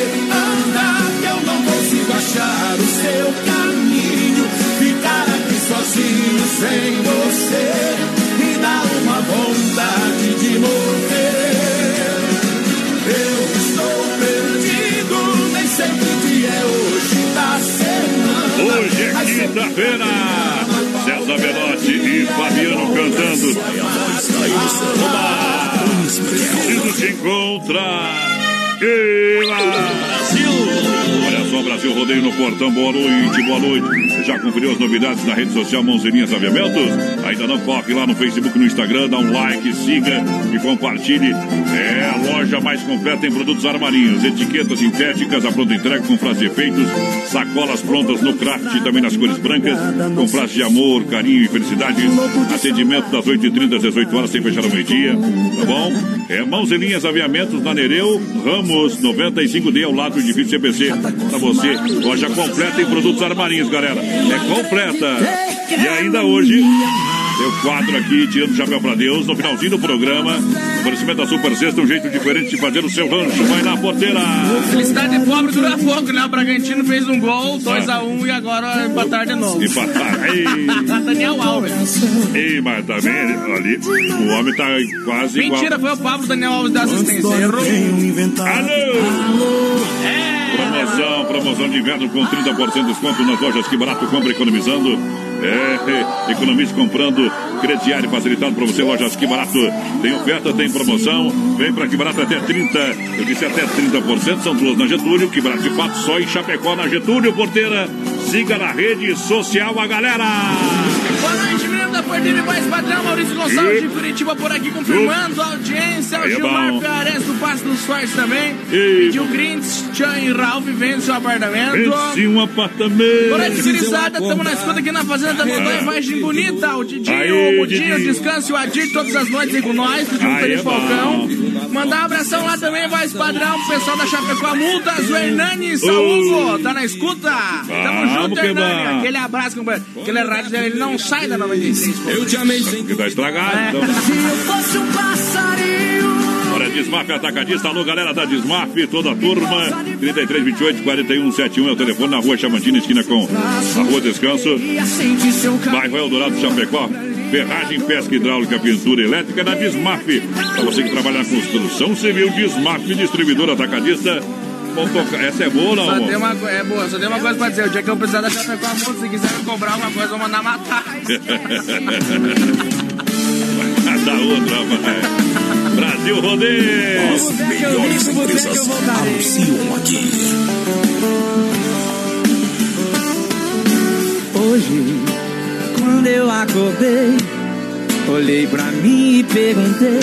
quinta-feira. César Belotti e Fabiano cantando. Olá! Preciso te encontrar. Brasil! Brasil Rodeio no Portão. Boa noite, boa noite. Já conferiu as novidades na rede social Mãozinhas Aviamentos? Ainda não? Corre lá no Facebook, no Instagram, dá um like, siga e compartilhe. É a loja mais completa em produtos armarinhos, etiquetas sintéticas, a pronta entrega com frases de efeitos, sacolas prontas no craft e também nas cores brancas, com frases de amor, carinho e felicidade. Atendimento das 8h30 às 18 horas, sem fechar ao meio-dia. Tá bom? É Mãos Linhas Aviamentos na Nereu, Ramos 95D, ao lado do edifício CPC. Pra você, loja completa em produtos armarinhos, galera. É completa. E ainda hoje, meu quadro aqui, tirando o chapéu pra Deus, no finalzinho do programa. Oferecimento da Super Sexta, um jeito diferente de fazer o seu rancho. Vai na porteira. Felicidade pobre dura pouco, né? O Bragantino fez um gol, 2x1 um, e agora empatar de novo. Empatar. Ei. Daniel Alves. Ei, mas também ali, o homem tá quase igual. Mentira, foi o Pablo Daniel Alves da assistência. Errou. Alô! Promoção, promoção de inverno com 30% de desconto nas lojas Que Barato compra economizando. É, economize comprando crediário facilitado para você, lojas Que Barato. Tem oferta, tem promoção. Vem para Que Barato até 30%. Eu disse até 30%. São duas na Getúlio. Que Barato de fato só em Chapecó na Getúlio. Porteira, siga na rede social a galera. Boa noite, da Porteira mais padrão. Maurício Gonçalves de Curitiba por aqui confirmando a audiência. O é Gilmar. Fiares do Passo dos Fortes também. Ei. Pediu Grinch, Chan e Ralph vende seu apartamento. Vence um apartamento. Boa noite, gurizada. Estamos na escuta aqui na Fazenda da Montanha. Imagem bonita. O Didinho, o Mudinho, o. Descanso e o Adir todas as noites aí com nós. Pediu um Aí Felipe é. Falcão. Mandar um abração lá também, voz padrão, pro pessoal da Chapecó Multas, o Hernani Saúco. Tá na escuta? Tamo junto, Hernani. Aquele abraço, companheiro. Aquele rádio dele, ele não sai da 96. Eu te amei sem Que tá estragado, É. então. Se eu fosse um passarinho. Olha, Desmaf Atacadista, alô galera da Desmaf, toda a turma, 33, 28, 41, 71 é o telefone na rua Chamantina, esquina com a rua Descanso, carro. bairro Eldorado, Chapecó, ferragem, pesca hidráulica, pintura elétrica na Desmaf. Para você que trabalha na construção civil, Desmaf, distribuidor atacadista. Essa é boa ou Só não? tem uma, é boa, só tem uma coisa pra dizer. O dia que eu precisar da Chapecó Multas, se quiser me cobrar uma coisa, eu vou mandar matar. da outra, vai. Brasil Rodeio. As melhores empresas anunciam aqui. Hoje, quando eu acordei, olhei pra mim e perguntei: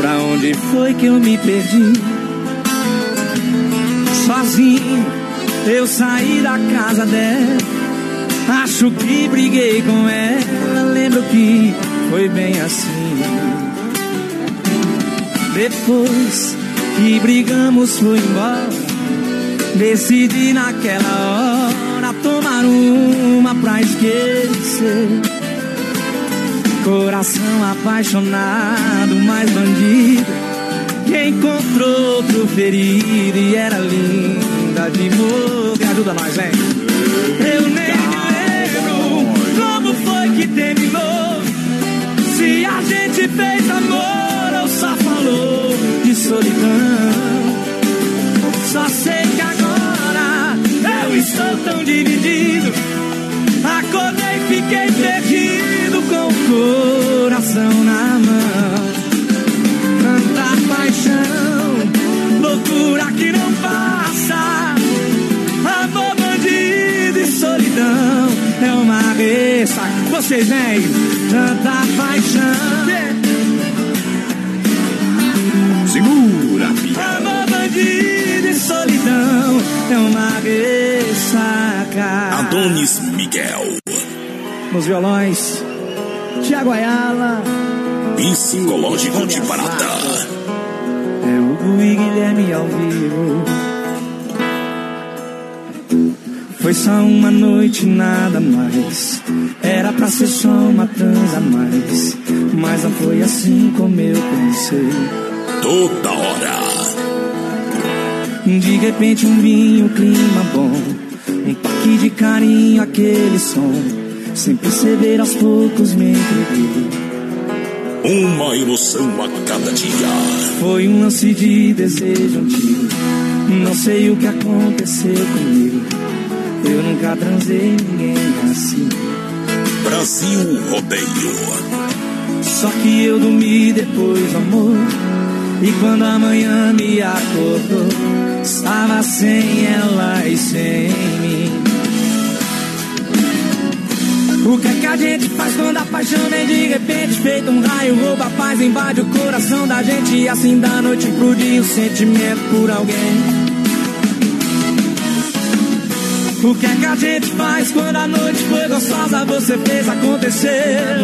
Pra onde foi que eu me perdi? Eu saí da casa dela. Acho que briguei com ela. Lembro que foi bem assim. Depois que brigamos, foi embora. Decidi naquela hora tomar uma pra esquecer. Coração apaixonado, mais bandido. Que encontrou outro ferido e era linda de morrer. Ajuda nós, vem. Eu nem me lembro como foi que terminou. Se a gente fez amor ou só falou de solidão. Só sei que agora eu estou tão dividido. Acordei fiquei perdido com o coração na mão. cabeça. Vocês vem tanta paixão. Segura, filha. É Amor bandido e solidão é uma ressaca. Adonis Miguel. Nos violões, Tiago Ayala. Psicológico de Parada. É Hugo e Guilherme ao vivo. Foi só uma noite, nada mais. Era pra ser só uma transa a mais. Mas não foi assim como eu pensei. Toda hora. De repente um vinho, um clima bom. Um toque de carinho, aquele som. Sem perceber aos poucos me entreguei. Uma emoção a cada dia. Foi um lance de desejo antigo. Não sei o que aconteceu comigo. Eu nunca transei ninguém assim. Brasil Rodeio. Só que eu dormi depois amor. E quando amanhã me acordou, estava sem ela e sem mim. O que é que a gente faz quando a paixão vem de repente? Feito um raio, rouba a paz, invade o coração da gente. E assim da noite pro dia o sentimento por alguém. O que é que a gente faz quando a noite foi gostosa? Você fez acontecer. É.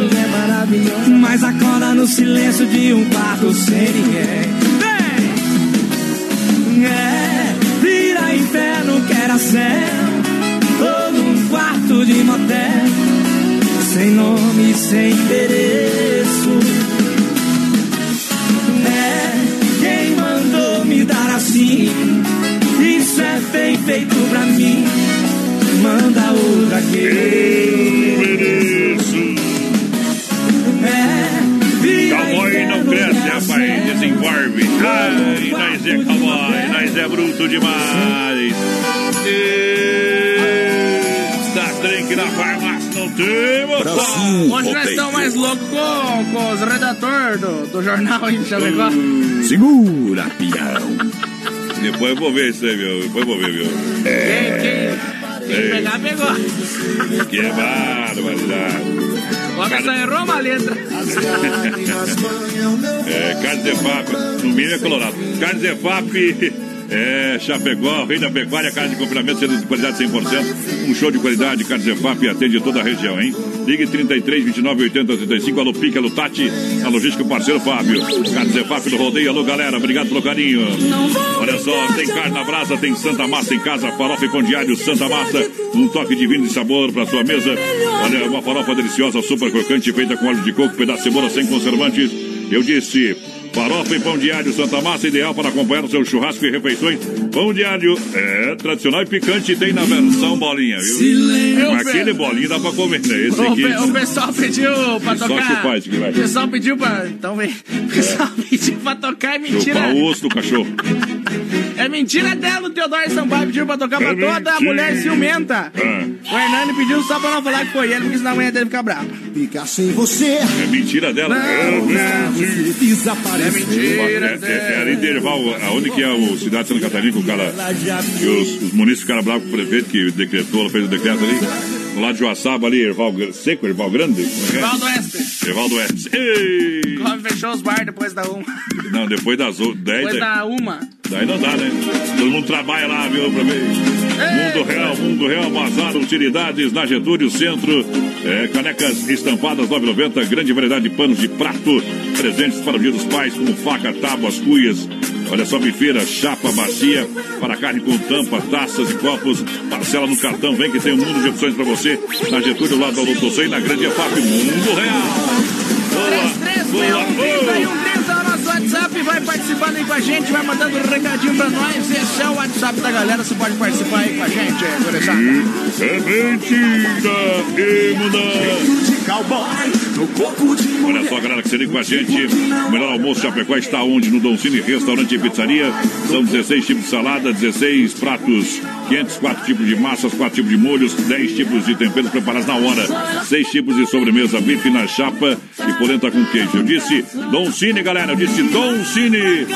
Mas acorda no silêncio de um quarto sem ninguém. Vem! É, vira inferno que era céu. Ou num quarto de motel. Sem nome, sem endereço. É, quem mandou me dar assim? Isso é bem feito pra mim. Manda outra que eu mereço. É, Cowboy não cresce, rapaz, desenvolve. Ai, nós é cowboy, nós é bruto demais. Está trem que na farmácia não tem, moção. Onde nós estamos mais loucos com, com os redatores do, do jornal de Chapecó? Segura, pião. Depois eu vou ver isso aí, viu? Depois eu vou ver, viu? Quem, quem, quem pegar, pegou. Que barbaridade. O homem só errou uma letra. É, Carnes Efap, no mínimo é colorado. Carnes Efap, é, Chapecó, rei da pecuária, carne de confinamento, sendo de qualidade 100%. Um show de qualidade, Carnes Efap atende toda a região, hein? Ligue 33 29 80 35, alô Pique, alô Tati, a logística parceiro Fábio. Carnes Efap do Rodeio, alô galera, obrigado pelo carinho. Olha só, tem carne na brasa, tem Santa Massa em casa, farofa e pão diário, Santa Massa, um toque divino de sabor para sua mesa. Olha, uma farofa deliciosa, super crocante, feita com óleo de coco, pedaço de cebola sem conservantes. Eu disse, farofa e pão diário Santa Massa, ideal para acompanhar o seu churrasco e refeições. Pão diário é tradicional e picante, tem na versão bolinha, viu? Mas aquele bolinho dá pra comer, né? Esse O, aqui. o pessoal pediu pra Só tocar. chupar esse aqui, vai. O pessoal pediu pra. Então vem. O pessoal pediu pra tocar é mentira. Chupar o osso do cachorro. É mentira dela, o Teodoro Sampaio pediu pra tocar pra É toda a mentira. mulher ciumenta. Ah. O Hernani pediu só pra não falar que foi ele, porque senão a mulher dele fica brava. Ficar sem você. É mentira dela. Não, é mentira. Desaparecer. É mentira É, é, é ali em Derval, aonde que é o cidade de Santa Catarina, que o cara. Que os, os munícipes ficaram bravos com o prefeito que decretou, ela fez o decreto ali. Do lado de Joaçaba ali, Erval Seco, Erval Grande. É é? Valdo Oeste. Erval do Oeste. Ei! Come fechou os bar depois da uma. Não, depois das o- 10. Depois da uma. Daí não dá, né? Todo mundo trabalha lá, viu, pra ver. Mundo Real, Mundo Real, Bazar, Utilidades, na Getúlio, Centro. É, canecas estampadas 9,90, grande variedade de panos de prato. Presentes para o Dia dos Pais, como faca, tábuas, cuias. Olha só, bifeira, chapa, bacia, para carne com tampa, taças e copos. Parcela no cartão, vem que tem um mundo de opções para você. Na Getúlio, lá do Sei, na Grande EFAP, Mundo Real. Boa, boa, boa. 336130 é o nosso WhatsApp. Vai participando aí com a gente, vai mandando um recadinho pra nós. Esse é o WhatsApp da galera. Você pode participar aí com a gente, é, gurizada. É mentira, Imunda. Olha só, galera, que se liga com a gente. O melhor almoço Chapecó está onde? No Don Cine Restaurante e Pizzaria. São 16 tipos de salada, 16 pratos quentes, 4 tipos de massas, 4 tipos de molhos, 10 tipos de temperos preparados na hora, 6 tipos de sobremesa, bife na chapa e polenta com queijo. Eu disse Don Cine, galera, eu disse Don Cine.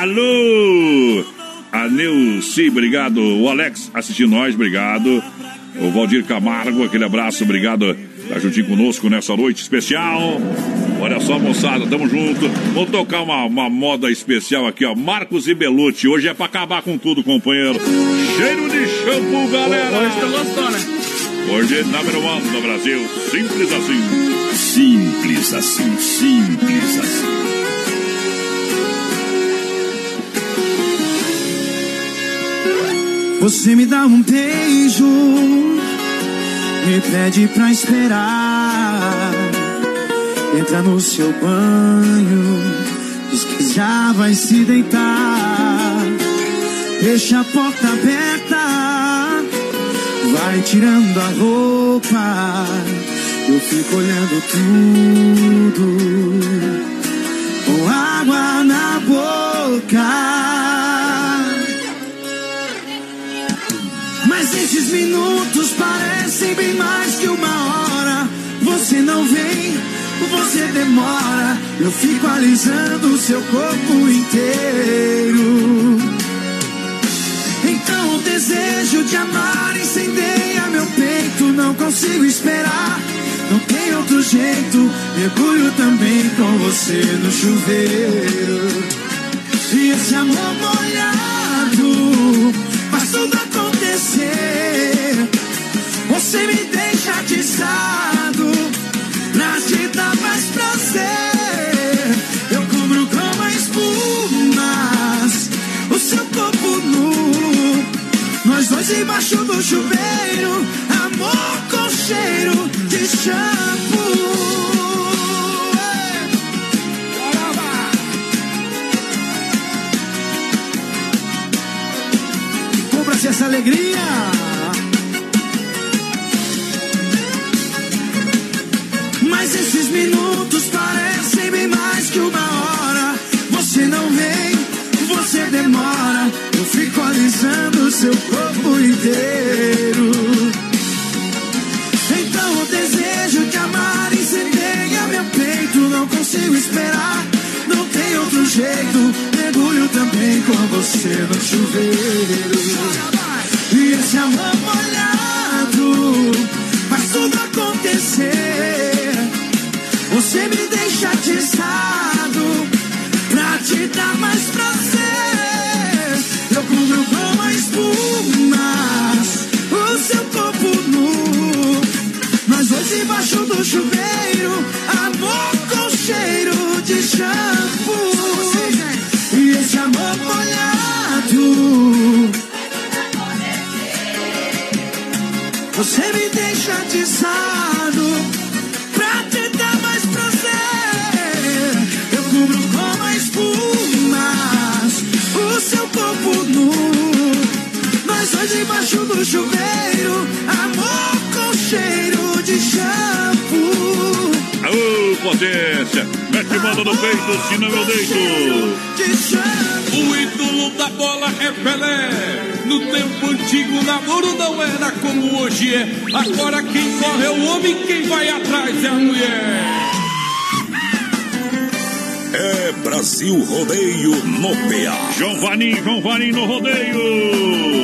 Alô! A Neuci, obrigado. O Alex assistindo nós, obrigado. O Valdir Camargo, aquele abraço, obrigado. Tá juntinho conosco nessa noite especial. Olha só, moçada, tamo junto. Vou tocar uma, uma moda especial aqui, ó. Marcos e Belucci. Hoje é pra acabar com tudo, companheiro. Cheiro de shampoo, galera. Hoje tu gostou, né? Hoje, número um no Brasil. Simples assim. Simples assim, simples assim. Você me dá um beijo, me pede pra esperar. Entra no seu banho, diz que já vai se deitar. Deixa a porta aberta, vai tirando a roupa. Eu fico olhando tudo com água na boca. Esses minutos parecem bem mais que uma hora. Você não vem, você demora. Eu fico alisando o seu corpo inteiro. Então o desejo de amar incendeia meu peito. Não consigo esperar, não tem outro jeito. Mergulho também com você no chuveiro. E esse amor molhado faz tudo acontecer. Você me deixa atiçado pra te dar mais prazer. Eu cubro como espumas o seu corpo nu. Nós dois embaixo do chuveiro, amor com cheiro de shampoo. Essa alegria. Mas esses minutos parecem bem mais que uma hora. Você não vem, você demora. Eu fico alisando seu corpo inteiro. Então o desejo de amar incendeia meu peito. Não consigo esperar, não tem outro jeito. Com você no chuveiro. E esse amor molhado faz tudo acontecer. Você me deixa atiçado pra te dar mais prazer. Eu cubro com espumas o seu corpo nu. Nós dois embaixo do chuveiro, amor com cheiro de shampoo. Potência! Mete manda no peito, senão eu deito. O ídolo da bola é Pelé. No tempo antigo, o namoro não era como hoje é. Agora quem corre é o homem, quem vai atrás é a mulher. É Brasil Rodeio no PA. João Vanim, João Vanim no rodeio.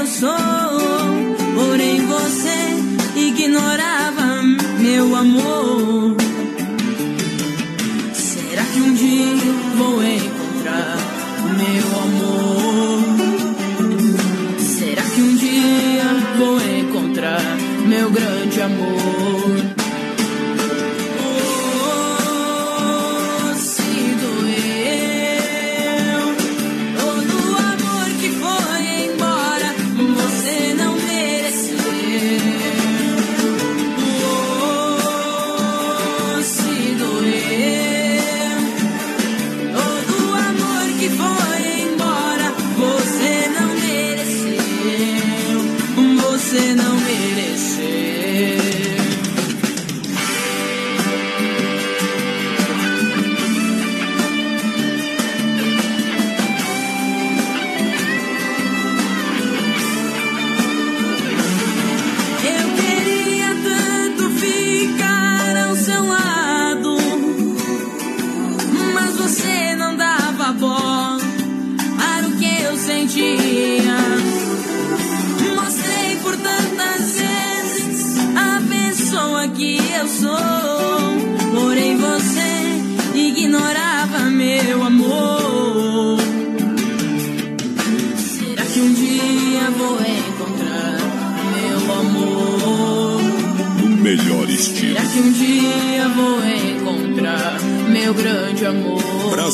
Eu sou, porém você ignorava meu amor. Será que um dia vou encontrar meu amor? Será que um dia vou encontrar meu grande amor?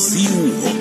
Brasil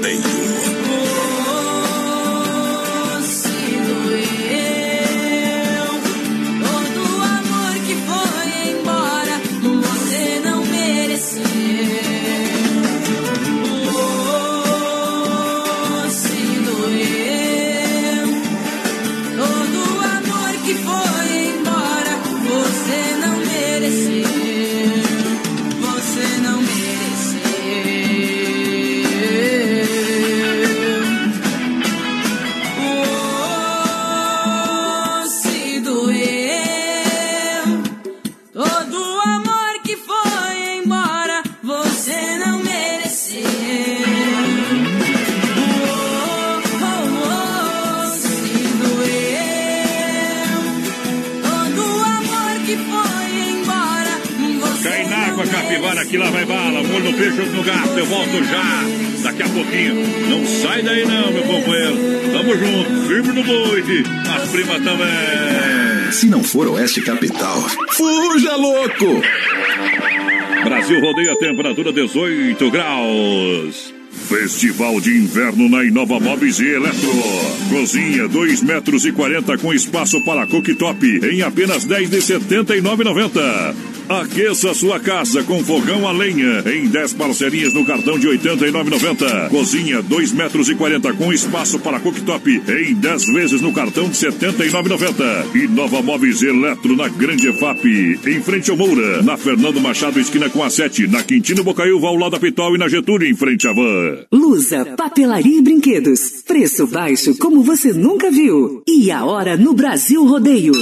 Oeste Capital, fuja louco! Brasil rodeia temperatura 18 graus. Festival de Inverno na Inova Móveis e Eletro. Cozinha 2 metros e 40 com espaço para cooktop em apenas 10 de 79,90. Aqueça sua casa com fogão a lenha em 10 parcerias no cartão de 89,90. Cozinha 2 metros e 40 com espaço para cooktop em 10 vezes no cartão de 79,90. E Nova Móveis Eletro na Grande EFAP, em frente ao Moura, na Fernando Machado, esquina com a 7, na Quintino Bocaiúva, ao lado da Pitol e na Getúlio, em frente à Van. Lusa, papelaria e brinquedos. Preço baixo como você nunca viu. E a hora no Brasil Rodeio.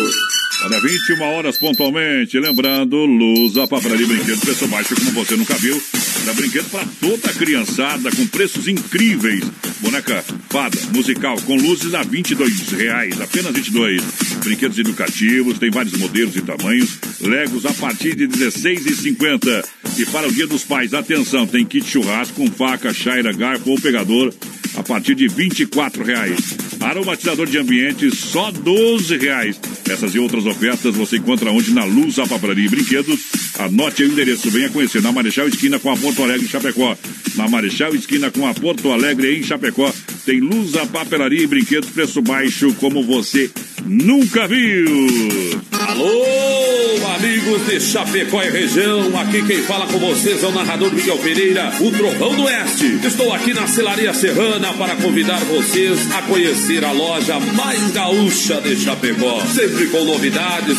Olha, 21 horas pontualmente. Lembrando, Lusa, papelaria e brinquedos, preço baixo como você nunca viu. Olha, brinquedo para toda a criançada, com preços incríveis. Boneca fada, musical, com luzes a 22 reais, apenas 22. Brinquedos educativos, tem vários modelos e tamanhos. Legos a partir de 16,50. E para o Dia dos Pais, atenção, tem kit churrasco com faca, chaira, garfo ou pegador a partir de 24 reais. Aromatizador de ambiente, só 12 reais. Essas e outras ofertas você encontra onde? Na Luz, a Papelaria e Brinquedos. Anote aí o endereço, venha conhecer. Na Marechal Esquina com a Porto Alegre, em Chapecó. Na Marechal Esquina com a Porto Alegre, em Chapecó. Tem Luz, a Papelaria e Brinquedos, preço baixo como você nunca viu. Alô, amigos de Chapecó e região, aqui quem fala com vocês é o narrador Miguel Pereira, o Trovão do Oeste. Estou aqui na Celaria Serrana para convidar vocês a conhecer a loja mais gaúcha de Chapecó. Sempre com novidades,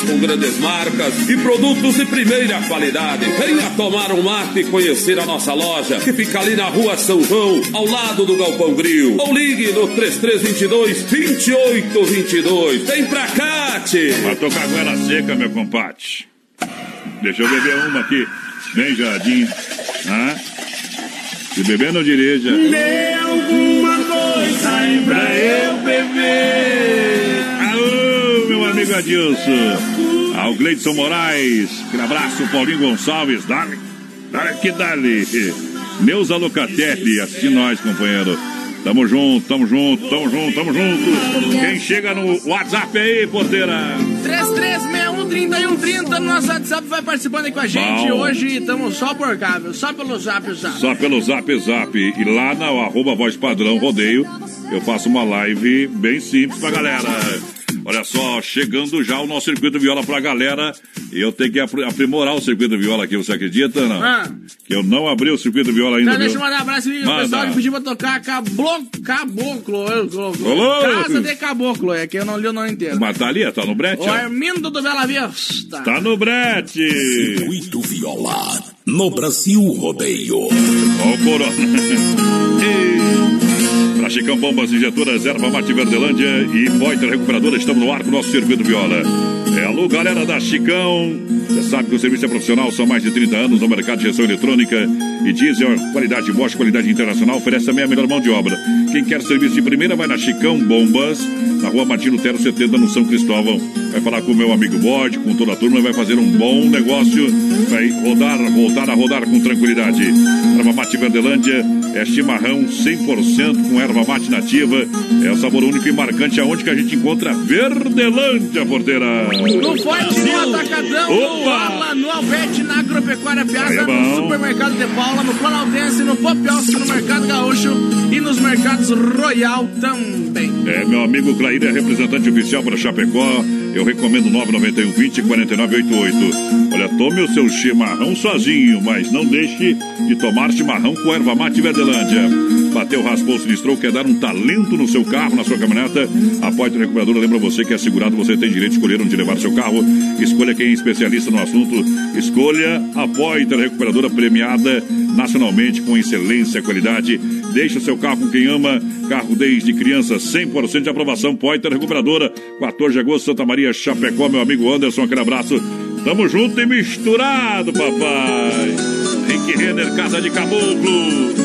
com grandes marcas e produtos de primeira qualidade. Venha tomar um mate e conhecer a nossa loja, que fica ali na rua São João, ao lado do Galpão Grill. Ou ligue no 3322 2822. Vem pra cá, tchê! Vai tocar goela seca, meu compadre. Deixa eu beber uma aqui, bem geladinha. Ah? Se beber, não dirija. Dê alguma coisa aí pra eu beber. Amigo Adilson. Ao Gleidson Moraes. Aquele abraço, Paulinho Gonçalves. Dale, dale que dale. Neuza Locatelli, assistindo nós, companheiro. Tamo junto, tamo junto, tamo junto, tamo junto. Quem chega no WhatsApp aí, porteira? 33613130 no nosso WhatsApp vai participando aí com a gente. Bom. Hoje estamos só por cá, viu? Só pelo zap, zap. Só pelo Zap Zap. E lá na arroba voz padrão rodeio, eu faço uma live bem simples pra galera. Olha só, chegando já o nosso circuito viola pra galera. E eu tenho que apri- aprimorar o circuito viola aqui, você acredita, não? Ah. Que eu não abri o circuito viola ainda. Então, deixa eu mandar um abraço aí pro Manda. pessoal que pediu pra tocar cablo, Caboclo. eu- eu- Ô, Casa de Caboclo, é que eu não li o nome inteiro. Mas tá ali, tá no brete? O ó. Armindo do Bela Vista. Tá no brete. Circuito Viola. No Brasil Rodeio. Ó o Corona. Chicão Bombas Injetoras, Erva Mate Verdelândia e Poiter Recuperadora, estamos no ar com o nosso circuito viola. É alô, galera da Chicão. Você sabe que o serviço é profissional, são mais de 30 anos no mercado de gestão eletrônica e diesel, qualidade Bosch, qualidade internacional, oferece também a melhor mão de obra. Quem quer serviço de primeira vai na Chicão Bombas, na rua Martino Tero 70, no São Cristóvão. Vai falar com o meu amigo Bode, com toda a turma, vai fazer um bom negócio. Vai rodar, voltar a rodar com tranquilidade. Erva Mate Verdelândia é chimarrão 100% com erva mate nativa. É o sabor único e marcante aonde que a gente encontra Verdelândia, porteira. No Forte, no Atacadão, Ala, no Agropecuária Piazza, é no. Supermercado de Paula, no Planaltense, no Popelso, no Mercado Gaúcho e nos mercados Royal também. É, meu amigo Clair é representante oficial para Chapecó. Eu recomendo 991 20 4988. Olha, tome o seu chimarrão sozinho, mas não deixe de tomar chimarrão com erva mate Verdelândia. Bateu, raspou, sinistrou, quer dar um talento no seu carro, na sua caminhoneta? A Poitra Recuperadora lembra você que é segurado, você tem direito de escolher onde levar seu carro. Escolha quem é especialista no assunto. Escolha a Poitra Recuperadora premiada nacionalmente com excelência e qualidade. Deixa seu carro com quem ama. Carro desde criança, 100% de aprovação. Poiter Recuperadora, 14 de agosto, Santa Maria, Chapecó. Meu amigo Anderson, aquele abraço. Tamo junto e misturado, papai. Henrique Renner, Casa de Caboclo.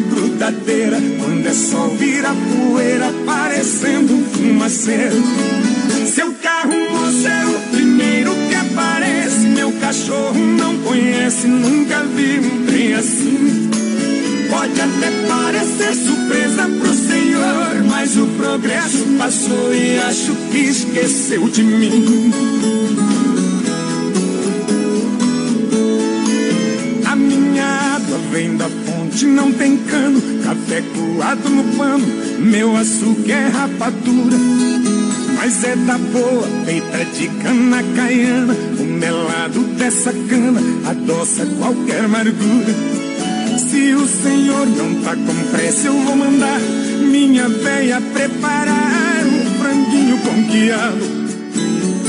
grudadeira. Quando é sol vira poeira, parecendo um fumaceiro. Seu carro moço é o primeiro que aparece. Meu cachorro não conhece, nunca vi um trem assim. Pode até parecer surpresa pro senhor, mas o progresso passou e acho que esqueceu de mim. Fonte, não tem cano. Café coado no pano, meu açúcar é rapadura. Mas é da boa, feita de cana caiana. O melado dessa cana adoça qualquer amargura. Se o senhor não tá com pressa, eu vou mandar minha véia preparar um franguinho com quiabo.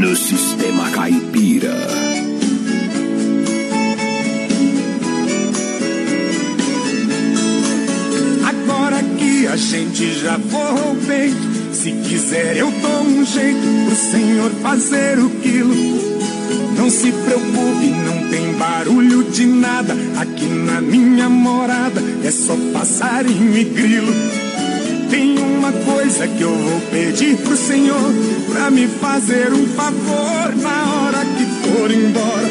No sistema caipira. Agora que a gente já forrou o peito, se quiser eu dou um jeito pro senhor fazer o quilo. Não se preocupe, não tem barulho de nada. Aqui na minha morada é só passarinho e grilo. Uma coisa que eu vou pedir pro senhor pra me fazer um favor na hora que for embora.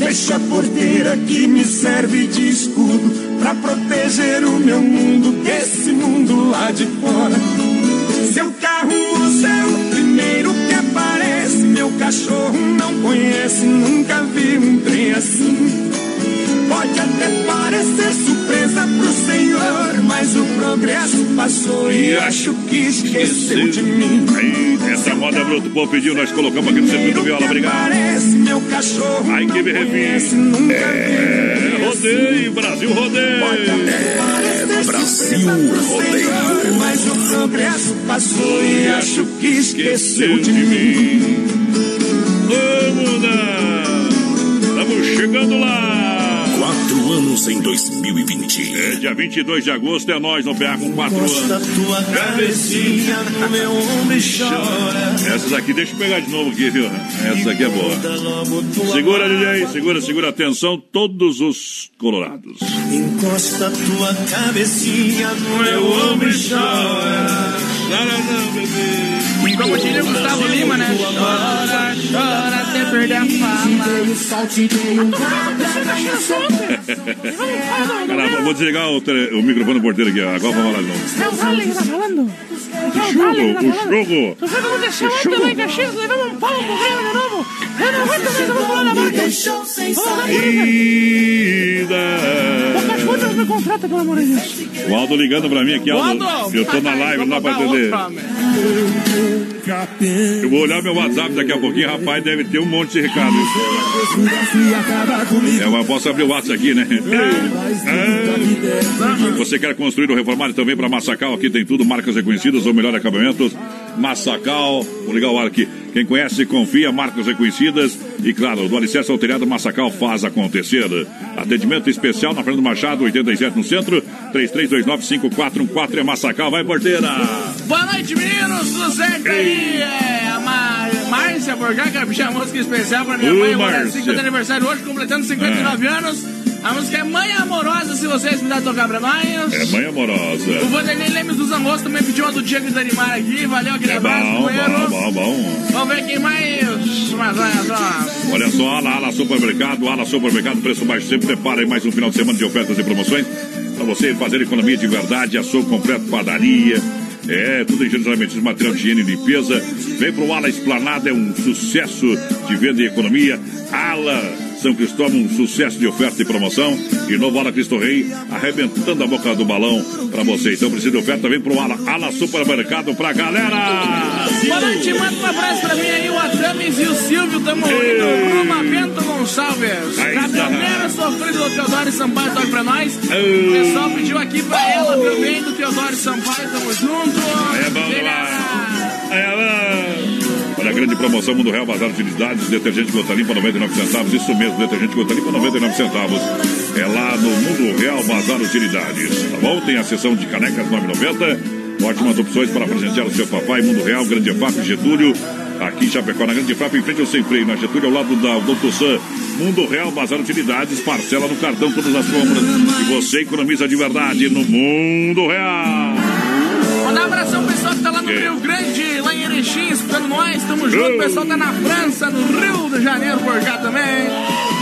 Fecha a porteira que me serve de escudo pra proteger o meu mundo desse mundo lá de fora. Seu carro moço é o primeiro que aparece. Meu cachorro não conhece, nunca vi um trem assim. Pode até parecer senhor, mas o progresso passou e acho que esqueceu de mim. Aí, essa moda bruto, o povo pediu, nós colocamos aqui no circuito viola, obrigado. Parece meu cachorro Ai, que me nunca É, rodeio, Brasil rodeio. É, Brasil rodeio. Mas o progresso passou e acho que esqueceu de mim. Vamos dar. Estamos chegando lá. Anos em 2020. É, dia 22 de agosto é nós no PA com 4 Encosta anos. tua cabecinha no meu ombro chora. Essas aqui, deixa eu pegar de novo aqui, viu? Essa aqui é boa. Segura, DJ, segura, segura. Atenção, todos os colorados. Encosta tua cabecinha no meu ombro e chora. Chora não, bebê. Como diria o Gustavo Lima, né? Chora, chora até perder a fala. Cara, vou desligar o, tele- o microfone do porteiro aqui, ó. agora vamos lá de novo. É o Dali que tá falando? O jogo, tá o falando? jogo. O jogo aconteceu O ontem lá em Caxias, levamos um pau pro Grêmio de novo. Eu não aguento mais, eu vou falar na marca. Vamos lá, Ida. O Cascudas me contrata, pelo amor de Deus. O Aldo ligando pra mim aqui, Aldo. Eu tô na live, não dá pra atender. Eu vou olhar meu WhatsApp daqui a pouquinho, rapaz, deve ter um monte de recado. É, mas posso abrir o WhatsApp aqui, né? Você quer construir ou reformar também para Massacal? Aqui tem tudo, marcas reconhecidas ou melhor acabamentos. Massacal, vou ligar o ar aqui. Quem conhece, confia, marcas reconhecidas. E claro, do Alicerce ao Telhado, Massacal faz acontecer. Atendimento especial na Fernando Machado, 87 no centro. 33295414 é Massacal, vai porteira. Boa noite, meninos do Zeca aí. É a Mar... Márcia Borgaca, bicha música especial pra minha Ô, mãe. Márcia. Márcia. de aniversário hoje, completando 59 anos. A música é Mãe Amorosa, se vocês puderem tocar pra nós. É mãe O amorosa. Vanderlei Lemes dos Amos também pediu uma do Diego Danimar aqui. Valeu, aquele É abraço, bom, bom, bom, bom. Vamos ver quem mais. Mas olha só. Olha só, Ala, Ala Supermercado, Ala Supermercado, preço baixo sempre. Prepara aí mais um final de semana de ofertas e promoções para você fazer economia de verdade, açougue completo, padaria. É, tudo em higienização, material de higiene e limpeza. Vem pro Ala Esplanada, é um sucesso de venda e economia. Ala São Cristóvão, um sucesso de oferta e promoção. E novo Ala Cristo Rei, arrebentando a boca do balão para você. Então precisa de oferta, vem pro Ala, Ala Supermercado pra galera. Boa noite, manda um abraço pra mim aí, o Adames e o Silvio. Tamo indo rumo a Bento Gonçalves. Caminhoneiro sofrido do Teodoro Sampaio, toque pra nós. O pessoal pediu aqui pra ela também, do Teodoro Sampaio. Tamo junto. É bom demais. É bom. Olha a grande promoção Mundo Real Bazar Utilidades, detergente gota limpa 99 centavos. Isso mesmo, detergente gota limpa 99 centavos. É lá no Mundo Real Bazar Utilidades. Tá bom? Tem a seção de canecas 9,90. Ótimas opções para presentear o seu papai. Mundo Real, Grande EFAP, Getúlio. Aqui em Chapecó, na Grande EFAP, em frente ao Sem Freio. Na Getúlio, ao lado da Doutor Sam. Mundo Real Bazar Utilidades. Parcela no cartão todas as compras. E você economiza de verdade no Mundo Real. Mandar um abração pro pessoal que tá lá no? Rio Grande, lá em Erechim, escutando nós. Tamo junto. O pessoal tá na França, no Rio de Janeiro, por cá também.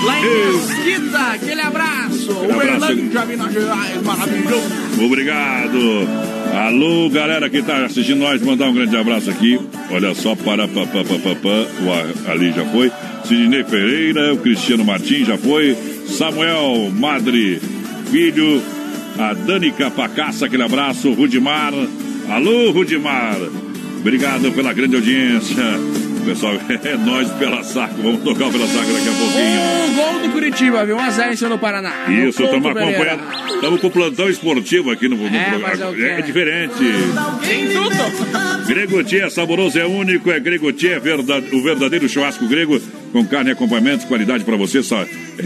Lá em Mesquita, aquele abraço. O abraço. Berlândia, Minas Gerais, maravilhoso. Obrigado. Alô, galera que tá assistindo nós, mandar um grande abraço aqui. Olha só, para pa, pa, pa, pa, pa, o ali já foi. Sidney Pereira, o Cristiano Martins já foi. Samuel Madre Filho, a Dani Capacaça, aquele abraço. Rudimar. Alô, Rudimar. Obrigado pela grande audiência. Pessoal, é nós pela saco. Vamos tocar o pela saco daqui a pouquinho. O gol do Curitiba, viu? 1x0 em cima do Paraná. Isso, estamos acompanhando. Estamos com o plantão esportivo aqui no, no É, programa. é? É diferente. Tem tudo. Gregotier, saboroso é único, é Gregotier, verdade, o verdadeiro churrasco grego com carne e acompanhamento, qualidade para você,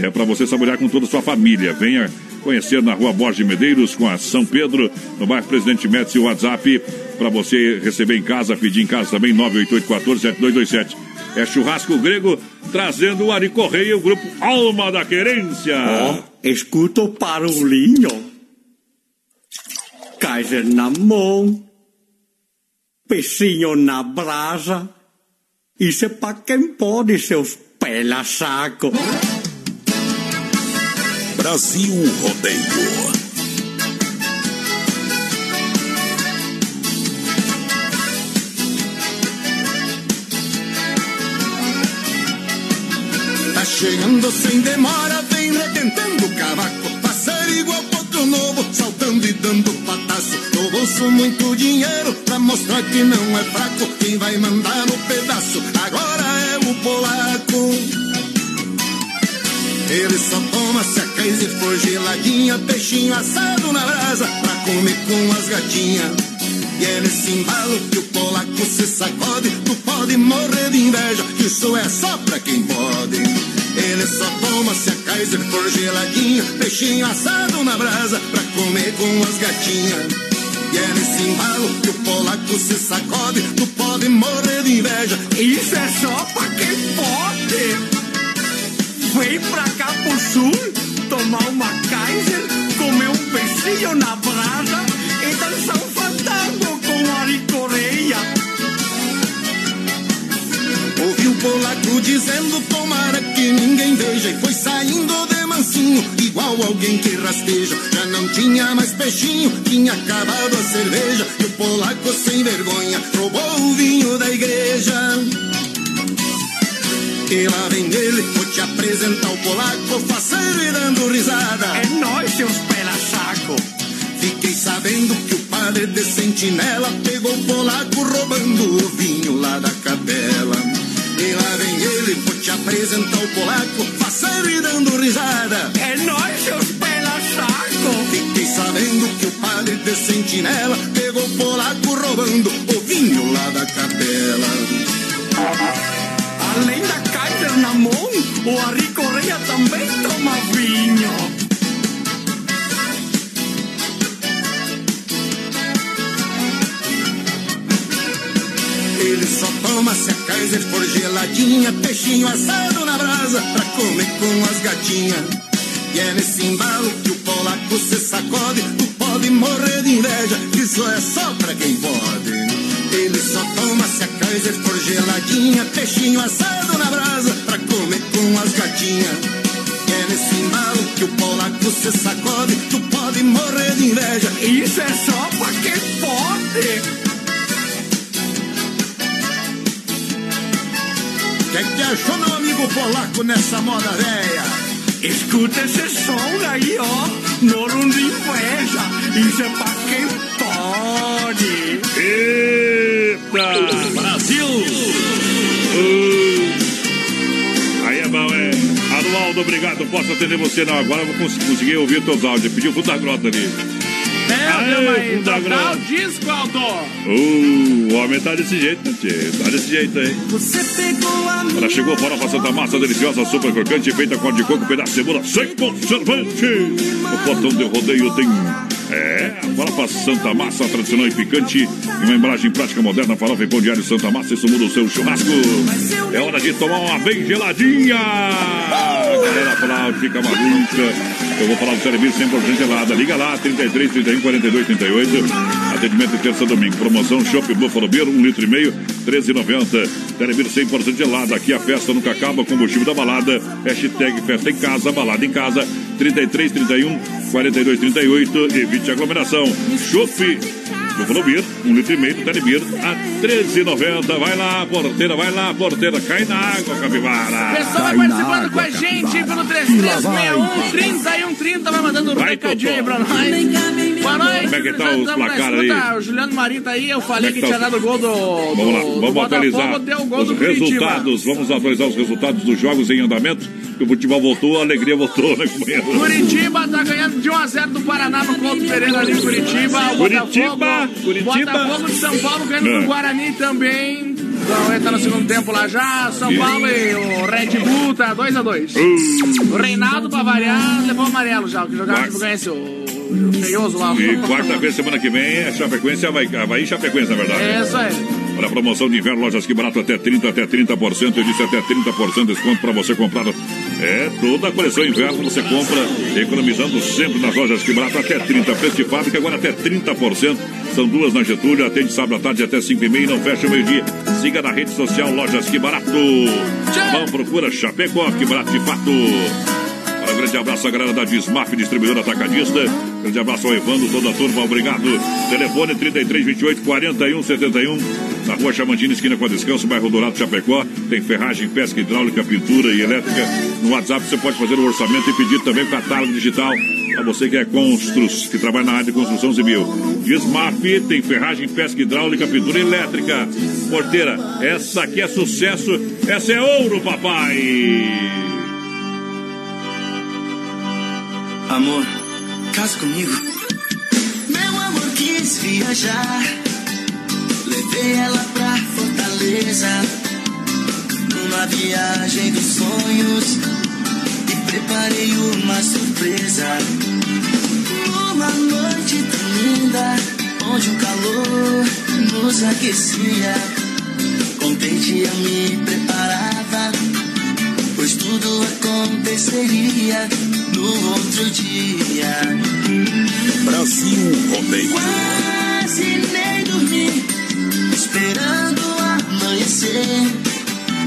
é para você saborear com toda a sua família. Venha conhecer na Rua Borges de Medeiros com a São Pedro, no bairro Presidente Médici, o WhatsApp para você receber em casa, pedir em casa também 988147227. É churrasco grego trazendo o Ari Correia o grupo Alma da Querência. Ó, escuta o barulhinho. Kaiser na mão, peixinho na brasa. Isso é pra quem pode, seus pela saco. Brasil Rodeio. Tá chegando sem demora, vem retentando o cavaco. Passar igual potro novo, saltando e dando pataço. No bolso muito dinheiro, pra mostrar que não é fraco. Quem vai mandar no pedaço, agora é o polaco. Ele só toma se a crise for geladinha, peixinho assado na brasa, pra comer com as gatinhas. E é nesse embalo que o polaco se sacode. Tu pode morrer de inveja, isso é só pra quem pode. Ele só toma se a Kaiser for geladinha. Peixinho assado na brasa pra comer com as gatinhas. E é nesse embalo que o polaco se sacode. Tu pode morrer de inveja. Isso é só pra quem pode. Vem pra cá pro sul, tomar uma Kaiser, comer um peixinho na brasa e dançar um fandango com Ari Correia. Ouvi o polaco dizendo tomara que ninguém veja. E foi saindo de mansinho, igual alguém que rasteja. Já não tinha mais peixinho, tinha acabado a cerveja. E o polaco sem vergonha roubou o vinho da igreja E lá vem ele, vou te apresentar o polaco Faceiro e dando risada É nós, seus pela-saco Fiquei sabendo que o padre de sentinela Pegou o polaco roubando o vinho lá da capela e lá vem ele, vou te apresentar o polaco, faceiro e dando risada. É nós, seus pela-saco. Fiquei sabendo que o padre de sentinela pegou o polaco roubando o vinho lá da capela. Além da Kaiser na mão, o Ari Correia também toma vinho. Ele só toma se a Kaiser for geladinha, peixinho assado na brasa pra comer com as gatinhas. E é nesse embalo que o polaco se sacode, tu pode morrer de inveja, isso é só pra quem pode. Ele só toma se a Kaiser for geladinha, peixinho assado na brasa pra comer com as gatinhas. É nesse embalo que o polaco se sacode, tu pode morrer de inveja, Isso é só pra quem pode. O que, é achou meu amigo polaco nessa moda velha? Escuta esse som aí, ó. Morro de inveja. Isso é pra quem pode. Eita! Brasil! Uh. Aí é bom, é. Anualdo, obrigado. Posso atender você? Não, agora eu vou cons- conseguir ouvir todos os áudios. Pediu o fundo da grota ali. É, Aê, tamo aí. fundo da Tocar grota. o disco, Aldo. Uh, o homem tá desse jeito, né, tchê? Tá desse jeito aí. Você pegou a Ela chegou fora pra Santa Massa, deliciosa, super crocante, feita com de coco, pedaço de cebola, sem conservante. O portão de rodeio tem. É, farofa Santa Massa, tradicional e picante. Em uma embalagem prática moderna, farofa e pão diário Santa Massa, isso muda o seu churrasco. É hora de tomar uma bem geladinha. Galera fala, fica maluca. Eu vou falar do serviço 100% gelada. Liga lá, 33, 31, 42, 38. Atendimento de terça domingo. Promoção Shop Buffalo Beer, 1 litro e meio, 13,90. Telebir 100% gelada. Aqui a festa nunca acaba. Combustível da balada. Hashtag festa em casa, balada em casa. 33, 31, 42, 38. Evite aglomeração. Shop Buffalo 1 litro e meio do Telebir a 13,90. Vai lá, porteira, vai lá, porteira. Cai na água, capivara. Pessoal vai participando com a gente pelo 3361 3130, vai mandando um Vai, recadinho aí pra nós. Boa noite. Como é que tá Já os estamos na placar escuta. aí? O Juliano Marinho tá aí, eu falei Como é que que tinha tá os- dado o gol do, Vamos lá, do vamos Botafogo, atualizar deu o gol os resultados. Vamos atualizar os resultados dos jogos em andamento. Que o futebol voltou, a alegria voltou, né, companheiro? Curitiba tá ganhando de 1x0 do Paraná no Couto Pereira ali em Curitiba. Curitiba, Botafogo, Curitiba. Botafogo de São Paulo ganhando do Guarani também. Então ele tá no segundo tempo lá já. São. Paulo e o Red Bull tá 2x2. O Reinaldo, pra variar, levou o amarelo já. O que jogava Vai. que conhece o, feioso lá. E quarta-feira, semana que vem, é Chapecoense, Havaí, Havaí Chapecoense, na verdade. É isso aí. Olha a promoção de inverno, lojas que barato até 30%, até 30%. Eu disse até 30% de desconto para você comprar. É, toda a coleção inverno você compra, economizando sempre nas lojas que barato até 30%. Preço de fábrica agora até 30%. São duas na Getúlio, atende sábado à tarde até 5 e meia, não fecha o meio-dia. Siga na rede social Lojas Que Barato. Vão, procura Chapecó, Que Barato de fato. Grande abraço à galera da Dismaf, distribuidora atacadista. Grande abraço ao Evandro, toda a turma, obrigado. Telefone 33 28 41 71. Na rua Chamantina, esquina com a Descanso, bairro Dourado, Chapecó. Tem ferragem, pesca hidráulica, pintura e elétrica. No WhatsApp você pode fazer o orçamento e pedir também o catálogo digital. Para você que é construs, que trabalha na área de construção civil. Dismaf tem ferragem, pesca hidráulica, pintura elétrica. Porteira, essa aqui é sucesso. Essa é ouro, papai. Amor, casa comigo. Meu amor quis viajar Levei ela pra Fortaleza, numa viagem dos sonhos, e preparei uma surpresa. Uma noite tão linda, onde o calor nos aquecia. Contente eu me preparava, tudo aconteceria no outro dia. Brasil Rodeio. Quase nem dormi, esperando amanhecer.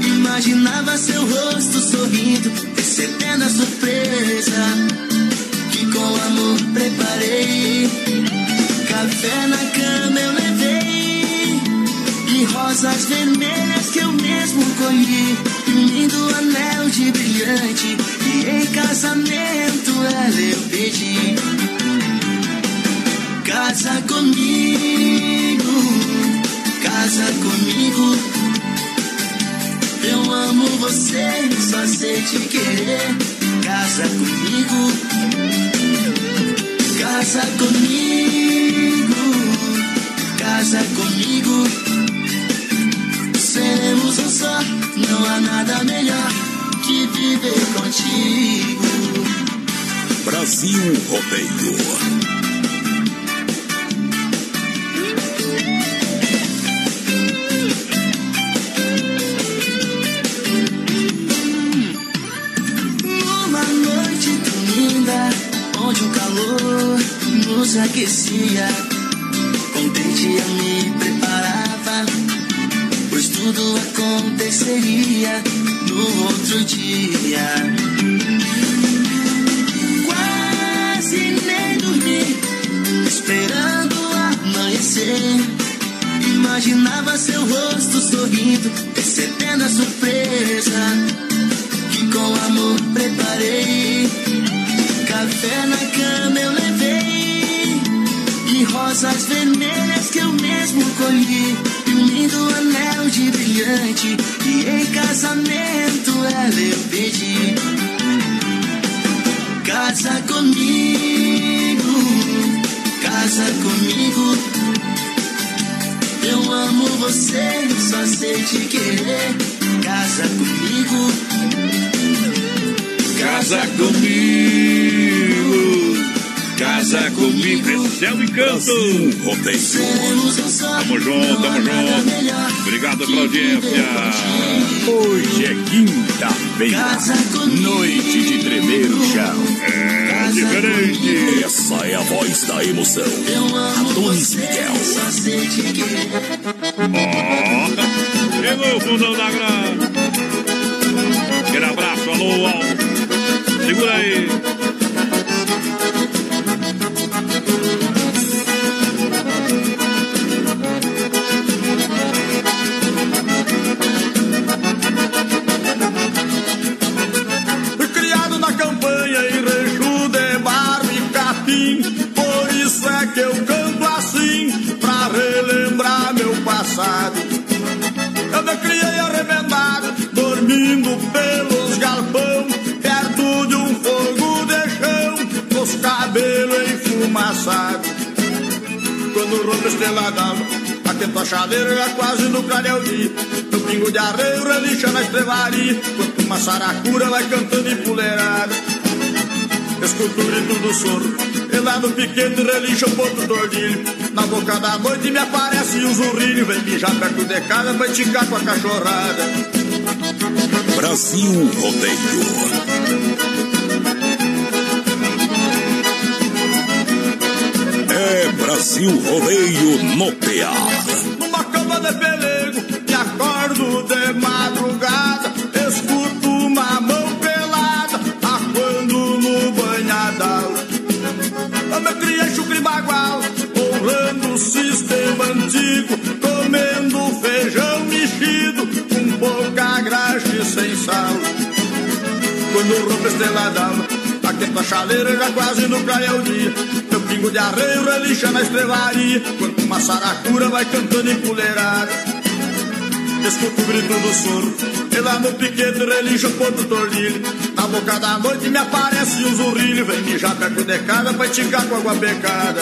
Imaginava seu rosto sorrindo, recebendo a surpresa que com amor preparei. Café na cama eu levei rosas vermelhas que eu mesmo colhi. E um lindo anel de brilhante e em casamento ela eu pedi. Casa comigo, casa comigo. Eu amo você, só sei te querer. Casa comigo, casa comigo, casa comigo. Seremos um só, não há nada melhor que viver contigo. Brasil Rodeio. Numa aconteceria no outro dia. Quase nem dormi, esperando amanhecer. Imaginava seu rosto sorrindo, recebendo a surpresa que com amor preparei. Café na cama eu levei e rosas vermelhas de brilhante e em casamento ela eu pedi. Casa comigo, casa comigo. Eu amo você, só sei te querer. Casa comigo. Casa comigo. Casa comigo. Céu e canto. Tamo junto, tamo junto. Obrigado pela audiência. Hoje é quinta-feira, noite de tremer o chão. É diferente. Essa é a voz da emoção. Adonis Miguel. Ó, chegou o fundão da grana. Aquele abraço, alô, alô. Segura aí. Rompe esteladão Atento a chaleira já quase no clareio dia No pingo de arreio relincha na estrevaria Quanto uma saracura vai cantando em puleirada Escuto o grito do soro. E lá no piquete relincha o ponto do ordilho. Na boca da noite me aparece um zurrilho. Vem mijar perto de casa pra esticar com a cachorrada. Brasil Rodeio. Brasil Rodeio no PA. Numa cama de pelego Me acordo de madrugada Escuto uma mão pelada Aquando no banhadal Eu me criei chucre bagual Honrando o sistema antigo Comendo feijão mexido Com pouca graxa e sem sal Quando rompe esteladão Aquento a chaleira já quase no cai o dia pingo de arreio relincha na estrevaria Quanto uma saracura vai cantando em puleirada Escuto o grito do soro. E lá no piquete relincha o ponto tornilho Na boca da noite me aparece um zurrilho. Vem mijar perto de casa pra com água pecada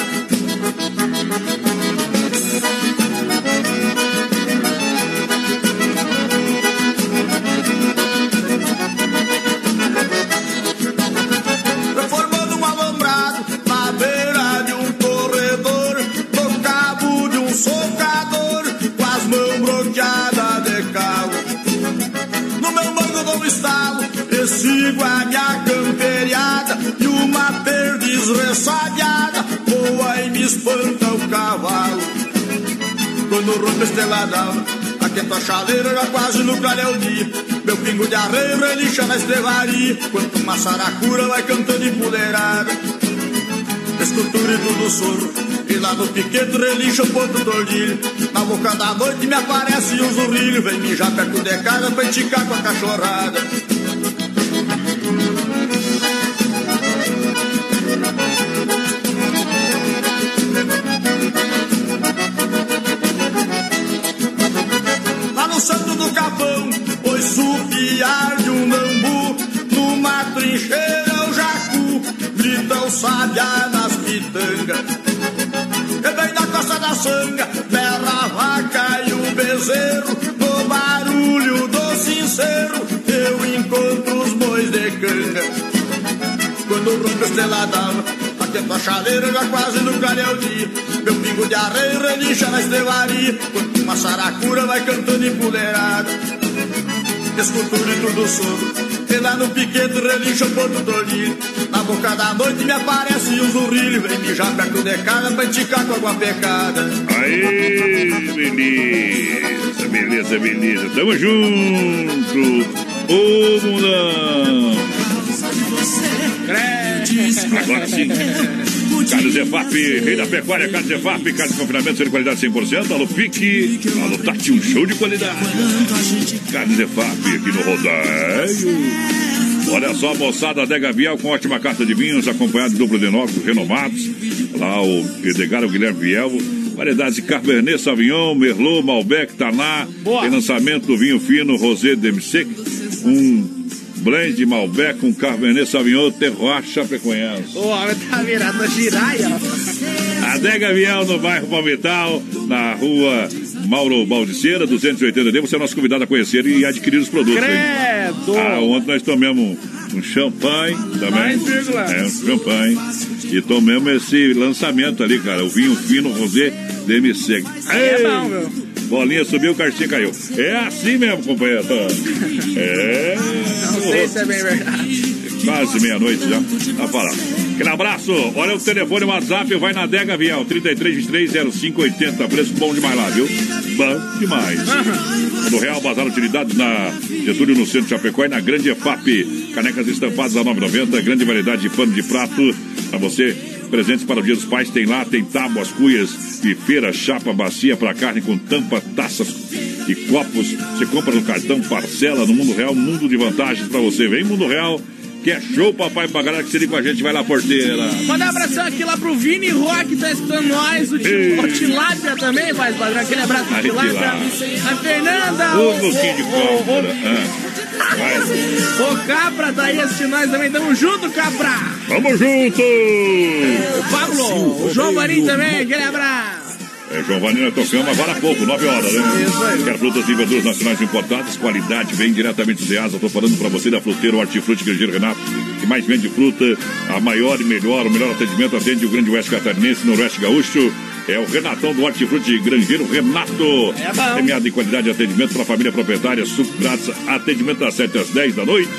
Quando rompe esteladão, aquenta a chaleira já quase no clareio dia. Meu pingo de arreio relincha na estrevaria, quanto uma saracura vai cantando empoleirada. Escultura e tudo sorro, e lá no piquete relincha o ponto do ordilho. Na boca da noite me aparece um zurrilho, vem mijar perto de casa pra enticar com a cachorrada. O jacu, grita o sabiá nas pitangas. E bem da costa da sanga, berra a vaca e o bezerro, no barulho do sincero, eu encontro os bois de canga. Quando rompe a estrela d'alva, aquenta a chaleira já quase no clareio dia. Meu pingo de arreio relincha na estrevaria, quando uma saracura vai cantando empoleirada. Escultura e tudo sobre, e lá no piquete relincha o ponto do olhinho. Na boca da noite me aparece um zurrilho, vem mijar perto de casa pra enticar com água pecada. Aí, beleza, beleza, beleza. Tamo junto. Ô, mundão. Agora sim. Carlos Efap, rei da pecuária, Carlos Efap, carne de confinamento, de qualidade 100%. Alô, Pique. Alô, Tati, um show de qualidade. Carlos Efap, aqui no Rodário. Olha só, moçada, Adega Viel com ótima carta de vinhos, acompanhado de duplo de novos renomados. Lá o Edgar, o Guilherme Viel. Variedades de Cabernet Sauvignon, Merlot, Malbec, Taná. Tem lançamento do vinho fino Rosé Demsec. Um blend Malbec com Cabernet Sauvignon, Terroir Chapecoense. O homem tá virado a giraia. Adega Viel no bairro Palmital, na rua Mauro Baldiceira, 280D. Você é nosso convidado a conhecer e adquirir os produtos. hein? Credo! Ah, ontem nós tomamos um champanhe também. Mais vírgula. É, um champanhe. E tomamos esse lançamento ali, cara. O vinho fino Rosé DMC. É bom, meu. Bolinha subiu, o cartinho caiu. É assim mesmo, companheiro. É. Não sei se é bem verdade. Quase meia-noite já. Tá falando. Aquele abraço. Olha o telefone, o WhatsApp, vai na Dega Vial, 33230580. Preço bom demais lá, viu? Bom demais. No Real Bazar Utilidades, na Getúlio, no centro de Chapecó e na Grande EFAP. Canecas estampadas a 9,90. Grande variedade de pano de prato para você. Presentes para o Dia dos Pais tem lá, tem tábuas, cuias, bifeira, chapa, bacia para carne com tampa, taças e copos. Você compra no cartão, parcela no Mundo Real, mundo de vantagens para você. Vem Mundo Real, que é show, papai, pra galera que se liga com a gente, vai lá, porteira. Mandar um abração aqui lá pro Vini Rock, tá escutando nós. O, Ei. Ti- o Tilápia também, faz padrão. Aquele abraço pro Tilápia. A Fernanda. O- Luquinho de o- o-. O Capra tá aí assistindo nós também. Tamo junto, Capra. Vamos junto! O Pablo, o João Marinho também. Aquele abraço. É, nós tocamos agora há pouco, 9 horas, né? Quer frutas e verduras nacionais importadas, qualidade, vem diretamente do Ceasa. Estou falando para você da Fruteira Hortifruti Grangeiro Renato, que mais vende fruta, a maior e melhor, o melhor atendimento atende o Grande Oeste Catarinense, Noroeste Gaúcho. É o Renatão do Hortifruti Grangeiro Renato. É bom. Premiado em qualidade de atendimento para a família proprietária, suco grátis, atendimento das 7 às 10 da noite.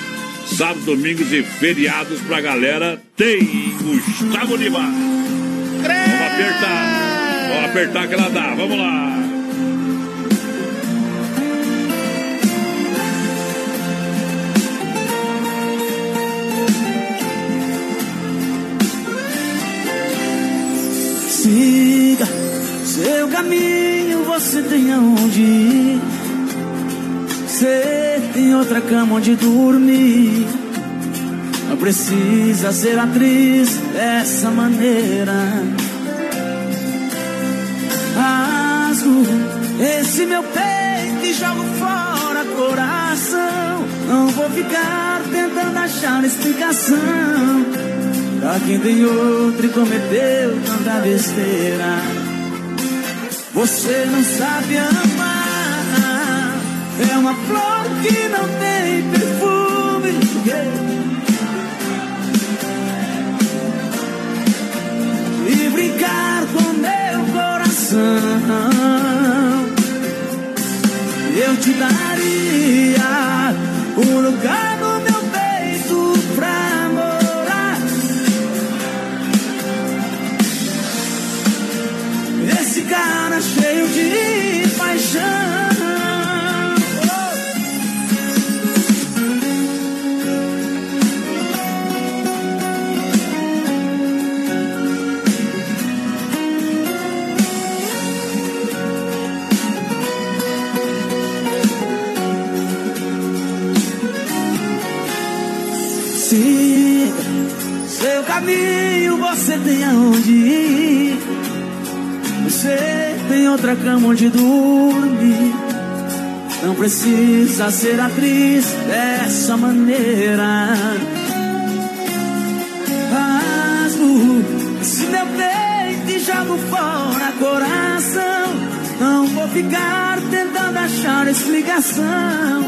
Sábado, domingos e feriados pra galera. Tem Gustavo Lima. Vamos apertar. Apertar que ela dá. Vamos lá. Siga seu caminho, você tem aonde. Você tem outra cama onde dormir. Não precisa ser atriz dessa maneira. Rasgo esse meu peito e jogo fora coração. Não vou ficar tentando achar explicação. Pra quem tem outro e cometeu tanta besteira. Você não sabe amar. É uma flor que não tem perfume. E brincar com meu coração. Eu te daria o lugar no meu peito pra morar. Esse cara cheio de paixão. Caminho, você tem aonde ir. Você tem outra cama onde dormir. Não precisa ser atriz dessa maneira. Rasgo esse meu peito e jogo fora coração. Não vou ficar tentando achar explicação.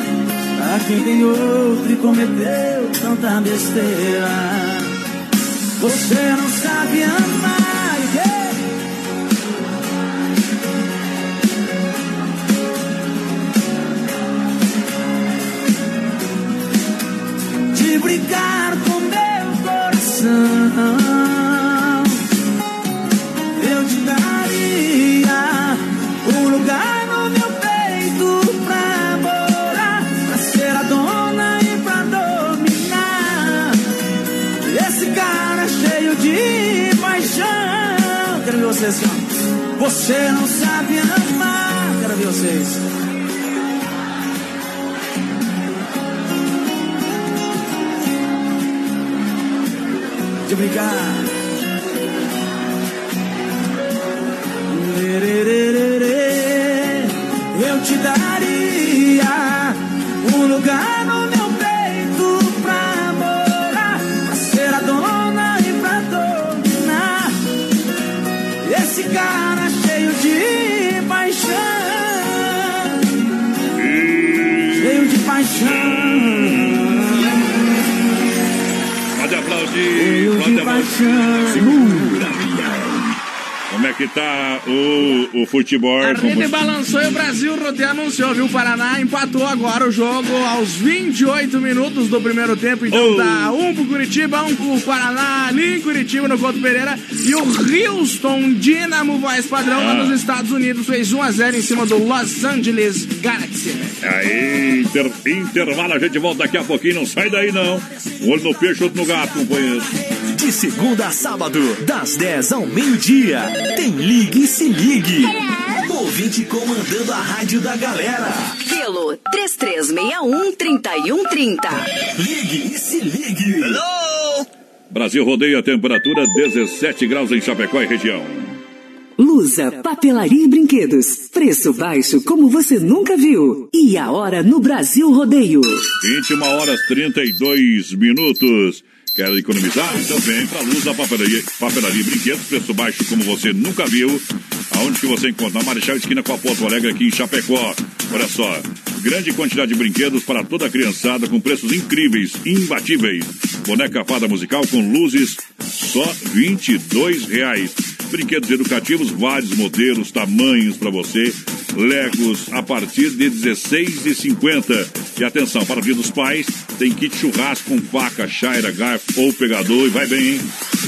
Pra quem tem outro e cometeu tanta besteira. Você não sabe amar. yeah. De assim. Você não sabe amar. Quero ver vocês. De. Lerererê, Eu te daria Segura. Como é que tá o, o futebol? A rede balançou e o Brasil Rodeio anunciou, viu? O Paraná empatou agora o jogo aos 28 minutos do primeiro tempo. Então Oh. tá um pro Curitiba, um pro Paraná, ali em Curitiba, no Couto Pereira. E o Houston Dynamo voz padrão lá Ah. nos Estados Unidos fez 1x0 em cima do Los Angeles Galaxy. Aí, inter- intervalo, a gente volta daqui a pouquinho, não sai daí não. Um olho no peixe, outro no gato, companheiro. De segunda a sábado, das 10 ao meio-dia, tem Ligue e Se Ligue. Ouvinte comandando a rádio da galera. Pelo 3361-3130. Ligue e Se Ligue. Hello! Brasil rodeia a temperatura 17 graus em Chapecó e região. Lusa, papelaria e brinquedos. Preço baixo como você nunca viu. E a hora no Brasil Rodeio. 21 horas 32 minutos. Quer economizar? Então vem pra Luz da Papelaria, papelaria Brinquedos, preço baixo como você nunca viu. Aonde que você encontra? Na Marechal Esquina com a Porto Alegre aqui em Chapecó. Olha só, grande quantidade de brinquedos para toda a criançada com preços incríveis, imbatíveis. Boneca fada musical com luzes, só 22 reais. Brinquedos educativos, vários modelos, tamanhos para você. Legos a partir de R$ 16,50. E atenção, para o Dia dos Pais, tem kit churrasco com faca, chaira, garfo ou pegador. E vai bem, hein?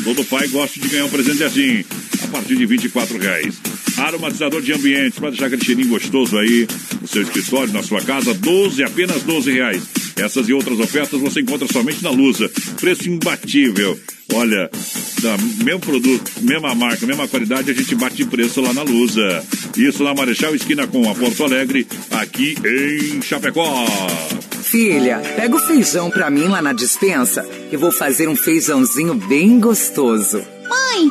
Todo pai gosta de ganhar um presente assim, a partir de 24 reais. Aromatizador de ambiente, para deixar aquele cheirinho gostoso aí no seu escritório, na sua casa, 12, apenas 12 reais. Essas e outras ofertas você encontra somente na Lusa. Preço imbatível. Olha, da mesmo produto, mesma marca, mesma qualidade, a gente bate preço lá na Lusa. Isso na Marechal Esquina com a Porto Alegre, aqui em Chapecó. Filha, pega o feijão pra mim lá na dispensa, que eu vou fazer um feijãozinho bem gostoso. Mãe,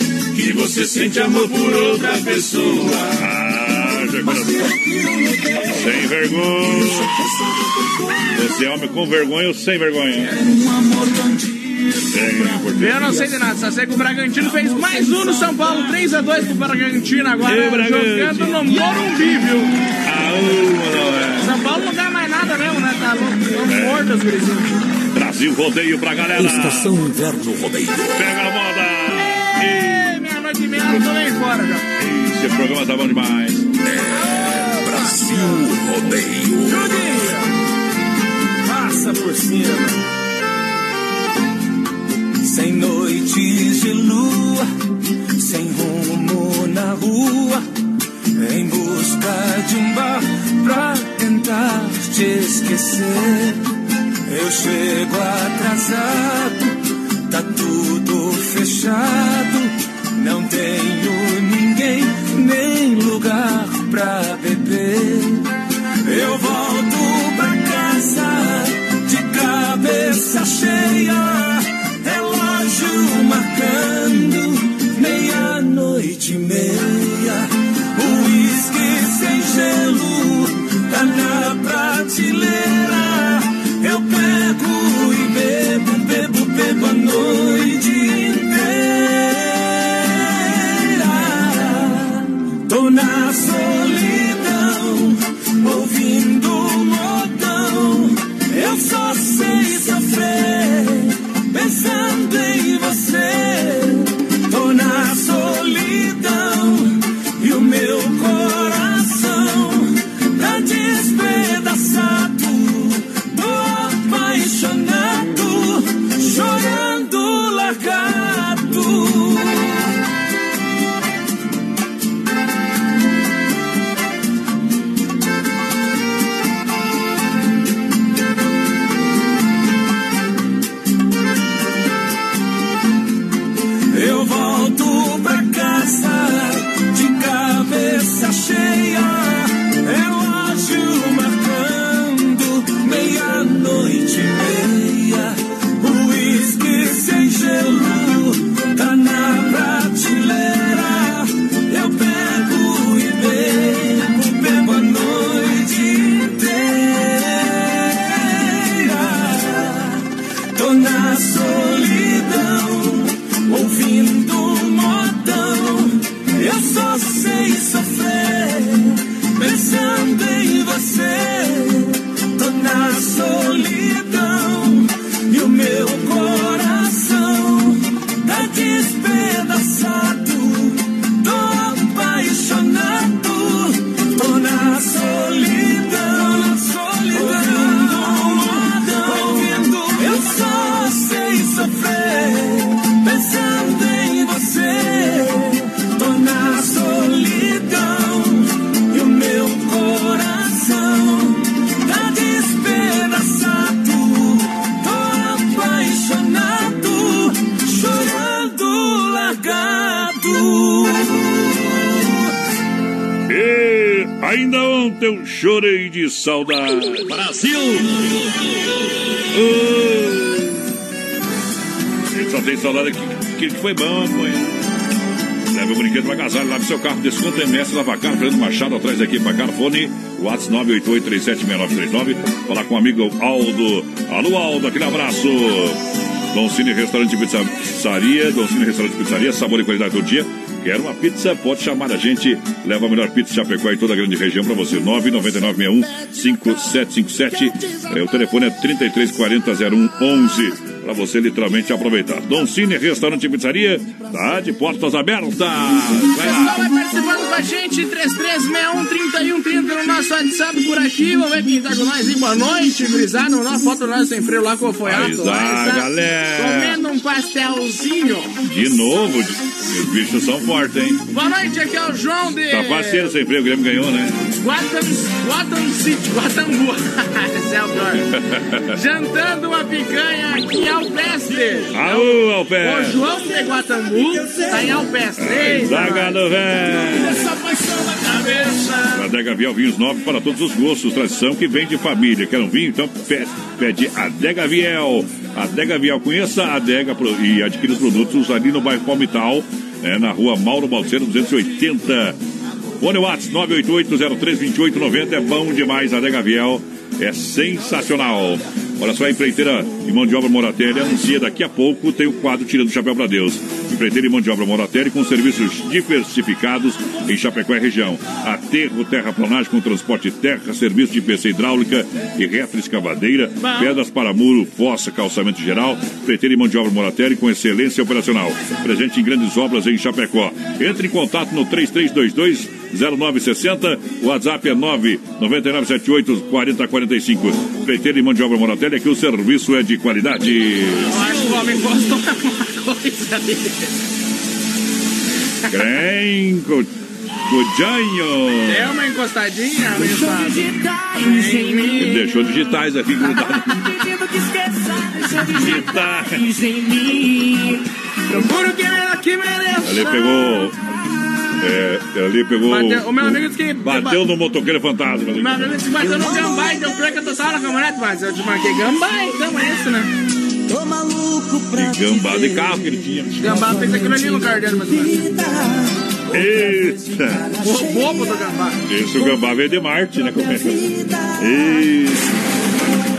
que você sente amor por outra pessoa. Ah. Sem vergonha. Você é homem com vergonha ou sem vergonha? Eu não sei de nada, só sei que o Bragantino fez mais um no São Paulo, 3x2 pro Bragantino agora, Ei, Bragantino. jogando no Morumbi, viu? Aú, São Paulo não ganha mais nada mesmo, né? Tá louco, tão É. morto os gurizinhos. Brasil Rodeio pra galera. Estação Inverno Rodeio. Pega a moda. Eu tô bem fora já. Esse programa tá bom demais. É Brasil Rodeio. Judinho, passa por cima. Sem noites de lua, sem rumo na rua, em busca de um bar pra tentar te esquecer. Eu chego atrasado, tá tudo fechado, não tenho ninguém, nem lugar pra beber. Eu volto pra casa de cabeça cheia, relógio marcando meia-noite e meia. O uísque sem gelo tá na prateleira. Eu pego e bebo, bebo, bebo a noite Tô na chorei de saudade. Brasil! A gente só tem saudade que, que foi bom, companheiro. Leve o brinquedo pra casar, lave seu carro, desconto MS Lavacar, Fernando Machado, atrás aqui pra Carfone, WhatsApp 988376939. Falar com o amigo Aldo. Alô, Aldo, aquele abraço. Dom Cine Restaurante Pizza- Pizzaria, Dom Cine Restaurante Pizzaria, sabor e qualidade do dia. Quer uma pizza? Pode chamar a gente. Leva a melhor pizza Chapecó e toda a grande região para você. 999615757. É, o telefone é 33400111. Para você literalmente aproveitar. Dom Cine Restaurante e Pizzaria tá de portas abertas. Vai Pessoal vai participando com a gente, 3361-3130 no nosso WhatsApp por aqui. Vamos ver quem tá com nós aí. Boa noite, gurizada. Uma foto do nós sem freio lá com o Foiato. Lá, galera. Comendo um pastelzinho. De novo, os bichos são fortes, hein? Boa noite, aqui é o João de Tá parceiro sem emprego, o Grêmio ganhou, né? Guatam, Guatam City, Guatambu. Esse é o pior. Jantando uma picanha aqui em Alpestre. Aô, Alpé! O João de Guatambu tá em Alpestre. Zagado, velho! Essa paixão na cabeça. Adega Viel Vinhos Novos para todos os gostos, tradição que vem de família. Quer um vinho? Então pe- pede Adega Viel. Adega Viel, conheça a Adega e adquira os produtos ali no bairro Palmital, é, na rua Mauro Balseiro 280. Fone WhatsApp 988-032890 é bom demais. Adega Viel é sensacional. Olha só, a empreiteira e mão de obra Moratelli anuncia daqui a pouco tem o quadro Tirando o Chapéu para Deus. Empreiteira e mão de obra Moratelli com serviços diversificados em Chapecó e região. Aterro, terraplanagem com transporte terra, serviço de PC hidráulica e retroescavadeira, pedras para muro, fossa, calçamento geral. Empreiteira e mão de obra Moratelli com excelência operacional. Presente em grandes obras em Chapecó. Entre em contato no 3322 0960. O WhatsApp é 99978 4045. Empreiteira e mão de obra Moratelli, aqui o serviço é de qualidade. Eu acho que o homem gostou de uma coisa dele. Grenco, Cujanho. Deu uma encostadinha, mensagem. Ele deixou digitais aqui grudados. Digitais em mim. Procuro que ela que mereça. Ali pegou. É, ali pegou. Bateu- o meu amigo disse que- Bateu no motoqueiro fantasma. ali. Mas ele se bateu no gambá, então pior que eu tô só na caminhonete, mas eu te marquei gambá, então é isso, né? Tô maluco pra Que gambá de carro que ele tinha. Gambá fez aquilo ali no cardeiro, mais ou menos. Eita! O bobo do gambá. Esse o gambá veio de Marte, né? Como é? Isso.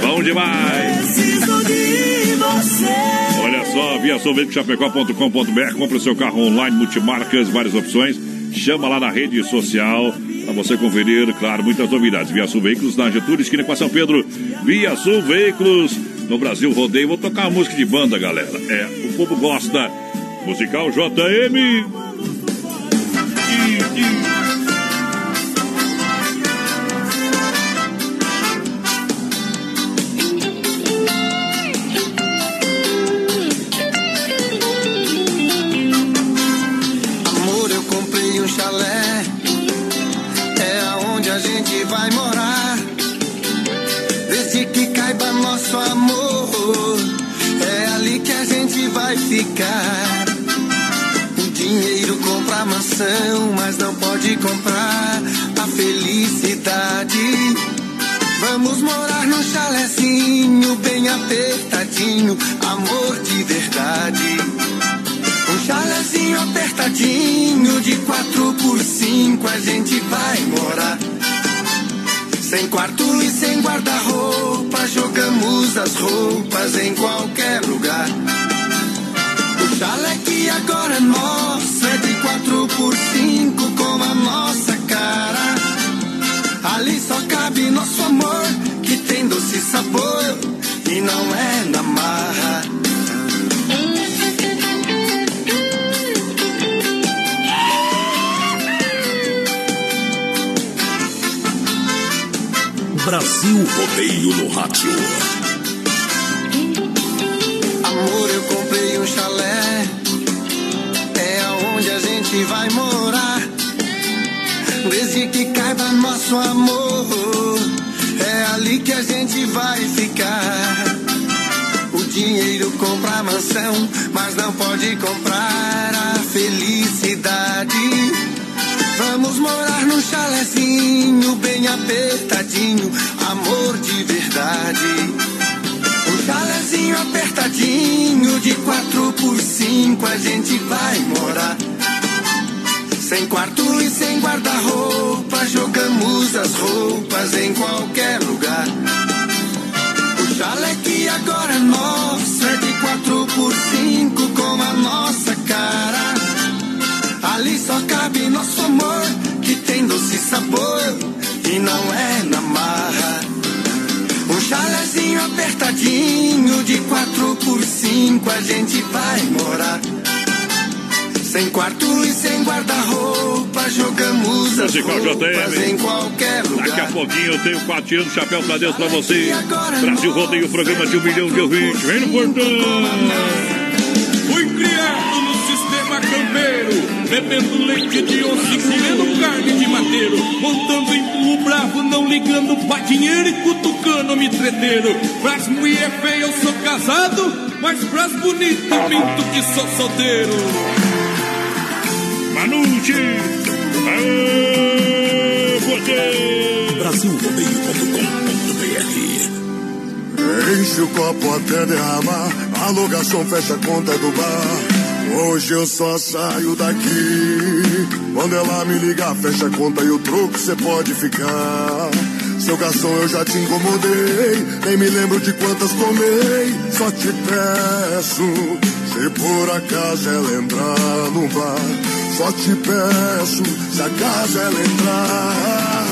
Bom demais! Preciso de você. Olha só, via Chapecó.com.br, compra o seu carro online, multimarcas, várias opções. Chama lá na rede social para você conferir, claro, muitas novidades. Via Sul Veículos na Getúlio, esquina com São Pedro. Via Sul Veículos no Brasil Rodeio. Vou tocar música de banda, galera. É, o povo gosta. Musical JM. Vai morar. Desde que caiba nosso amor. É ali que a gente vai ficar. O dinheiro compra a mansão, mas não pode comprar a felicidade. Vamos morar num chalézinho bem apertadinho, amor de verdade. Um chalézinho apertadinho de quatro por cinco a gente vai morar. Sem quarto e sem guarda-roupa, jogamos as roupas em qualquer lugar. O chalé que agora é nosso é de quatro por cinco com a nossa cara. Ali só cabe nosso amor, que tem doce sabor e não é na marra. Brasil Rodeio no Rádio. Amor, eu comprei um chalé. É aonde a gente vai morar. Desde que caiba nosso amor. É ali que a gente vai ficar. O dinheiro compra a mansão, mas não pode comprar a felicidade. Vamos morar num chalézinho bem apertadinho, amor de verdade. Um chalézinho apertadinho de quatro por cinco a gente vai morar. Sem quarto e sem guarda-roupa, jogamos as roupas em qualquer lugar. O chalé que agora é nosso é de quatro por cinco com a nossa cara. Só cabe nosso amor, que tem doce sabor e não é na marra. Um chalézinho apertadinho de quatro por cinco a gente vai morar. Sem quarto e sem guarda-roupa, jogamos as Musical roupas JM. em qualquer lugar. Daqui a pouquinho eu tenho quatro tirando o chapéu pra Deus pra você. Brasil Rodeio, programa de um milhão de ouvintes. Vem no portão. Fui criado bebendo leite de onça e comendo carne de mateiro, montando em burro bravo, não ligando pra dinheiro e cutucando me treteiro. Pras mulher feia eu sou casado, mas pras bonitas minto que sou solteiro. Manute! Aê, você! BrasilRodeio.com.br Enche o copo até derramar, a locação fecha a conta do bar. Hoje eu só saio daqui Quando ela me liga, fecha a conta e o troco cê pode ficar. Seu garçom, eu já te incomodei, nem me lembro de quantas tomei. Só te peço, se por acaso ela entrar no bar. Só te peço, se acaso ela entrar.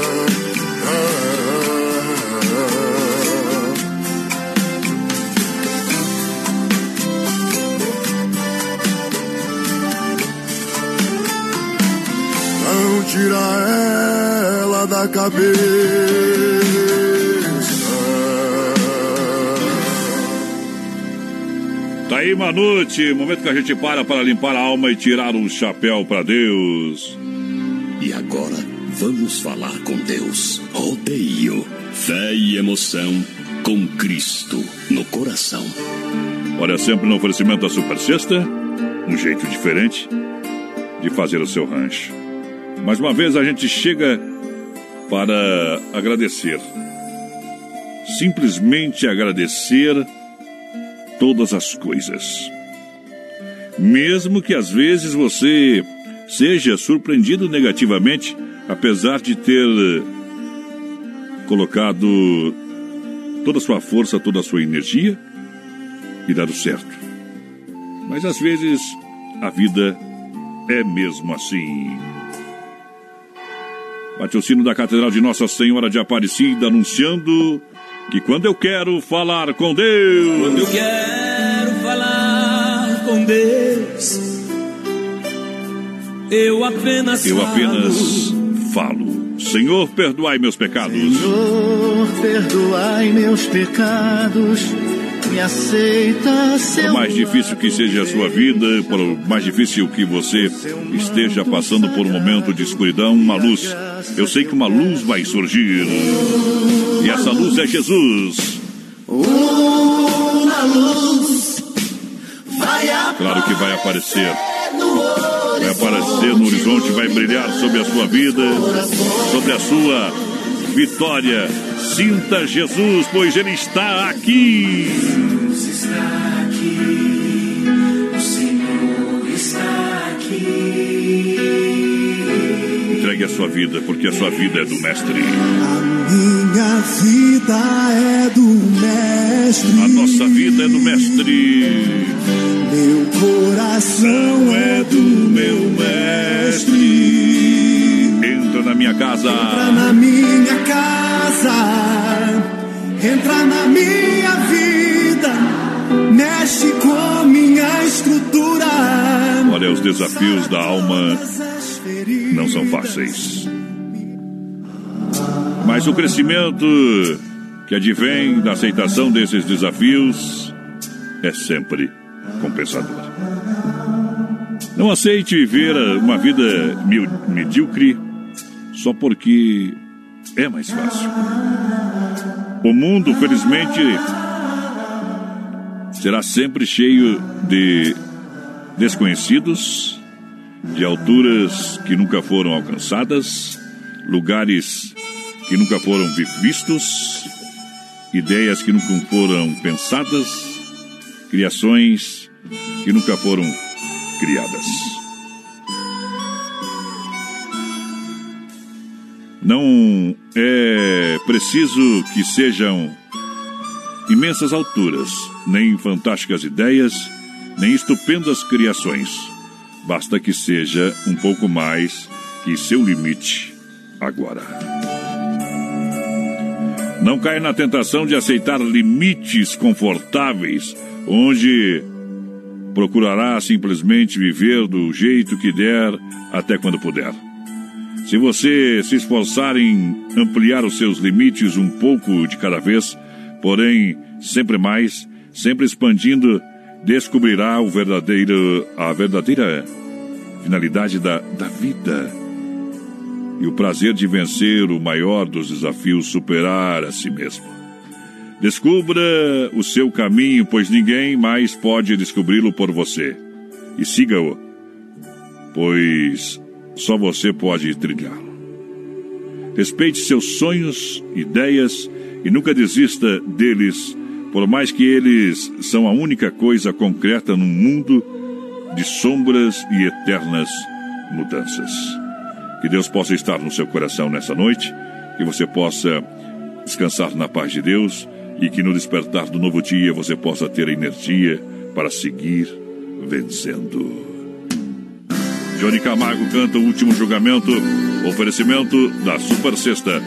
Não tira ela da cabeça. Tá aí, Manute, momento que a gente para para limpar a alma e tirar o chapéu para Deus. E agora, vamos falar com Deus. Rodeio, fé e emoção com Cristo no coração. Olha, sempre no oferecimento da Super Sexta, um jeito diferente de fazer o seu rancho. Mais uma vez a gente chega para agradecer. Simplesmente agradecer todas as coisas. Mesmo que às vezes você seja surpreendido negativamente, apesar de ter colocado toda a sua força, toda a sua energia e dado certo. Mas às vezes a vida é mesmo assim. Bate o sino da Catedral de Nossa Senhora de Aparecida anunciando que quando eu quero falar com Deus. Quando eu quero falar com Deus, eu apenas Eu falo. apenas falo. Senhor, perdoai meus pecados. Senhor, perdoai meus pecados, Por mais difícil que seja a sua vida, por mais difícil que você esteja passando por um momento de escuridão, uma luz. Eu sei que uma luz vai surgir. E essa luz é Jesus. uma luz vai Claro que vai aparecer. Vai aparecer no horizonte, vai brilhar sobre a sua vida, sobre a sua vitória. Sinta Jesus, pois Ele está aqui. Jesus está aqui, o Senhor está aqui. Entregue a sua vida, porque a sua vida é do Mestre. Minha vida é do mestre. A nossa vida é do Mestre. Meu coração é do meu mestre. Entra na minha casa. Entra na minha casa, entra na minha vida, mexe com minha estrutura. Olha, os desafios da alma não são fáceis. Mas o crescimento que advém da aceitação desses desafios é sempre compensador. Não aceite viver uma vida medíocre só porque é mais fácil. O mundo, felizmente, será sempre cheio de desconhecidos, de alturas que nunca foram alcançadas, lugares que nunca foram vistos, ideias que nunca foram pensadas, criações que nunca foram criadas. Não é preciso que sejam imensas alturas, nem fantásticas ideias, nem estupendas criações. Basta que seja um pouco mais que seu limite agora. Não caia na tentação de aceitar limites confortáveis, onde procurará simplesmente viver do jeito que der até quando puder. Se você se esforçar em ampliar os seus limites um pouco de cada vez, porém sempre mais, sempre expandindo, descobrirá o verdadeiro, a verdadeira finalidade da, da vida e o prazer de vencer o maior dos desafios, superar a si mesmo. Descubra o seu caminho, pois ninguém mais pode descobri-lo por você. E siga-o, pois só você pode trilhá-lo. Respeite seus sonhos, ideias e nunca desista deles, por mais que eles são a única coisa concreta num mundo de sombras e eternas mudanças. Que Deus possa estar no seu coração nessa noite, que você possa descansar na paz de Deus e que no despertar do novo dia você possa ter energia para seguir vencendo. Johnny Camargo canta o último julgamento, oferecimento da Super Sexta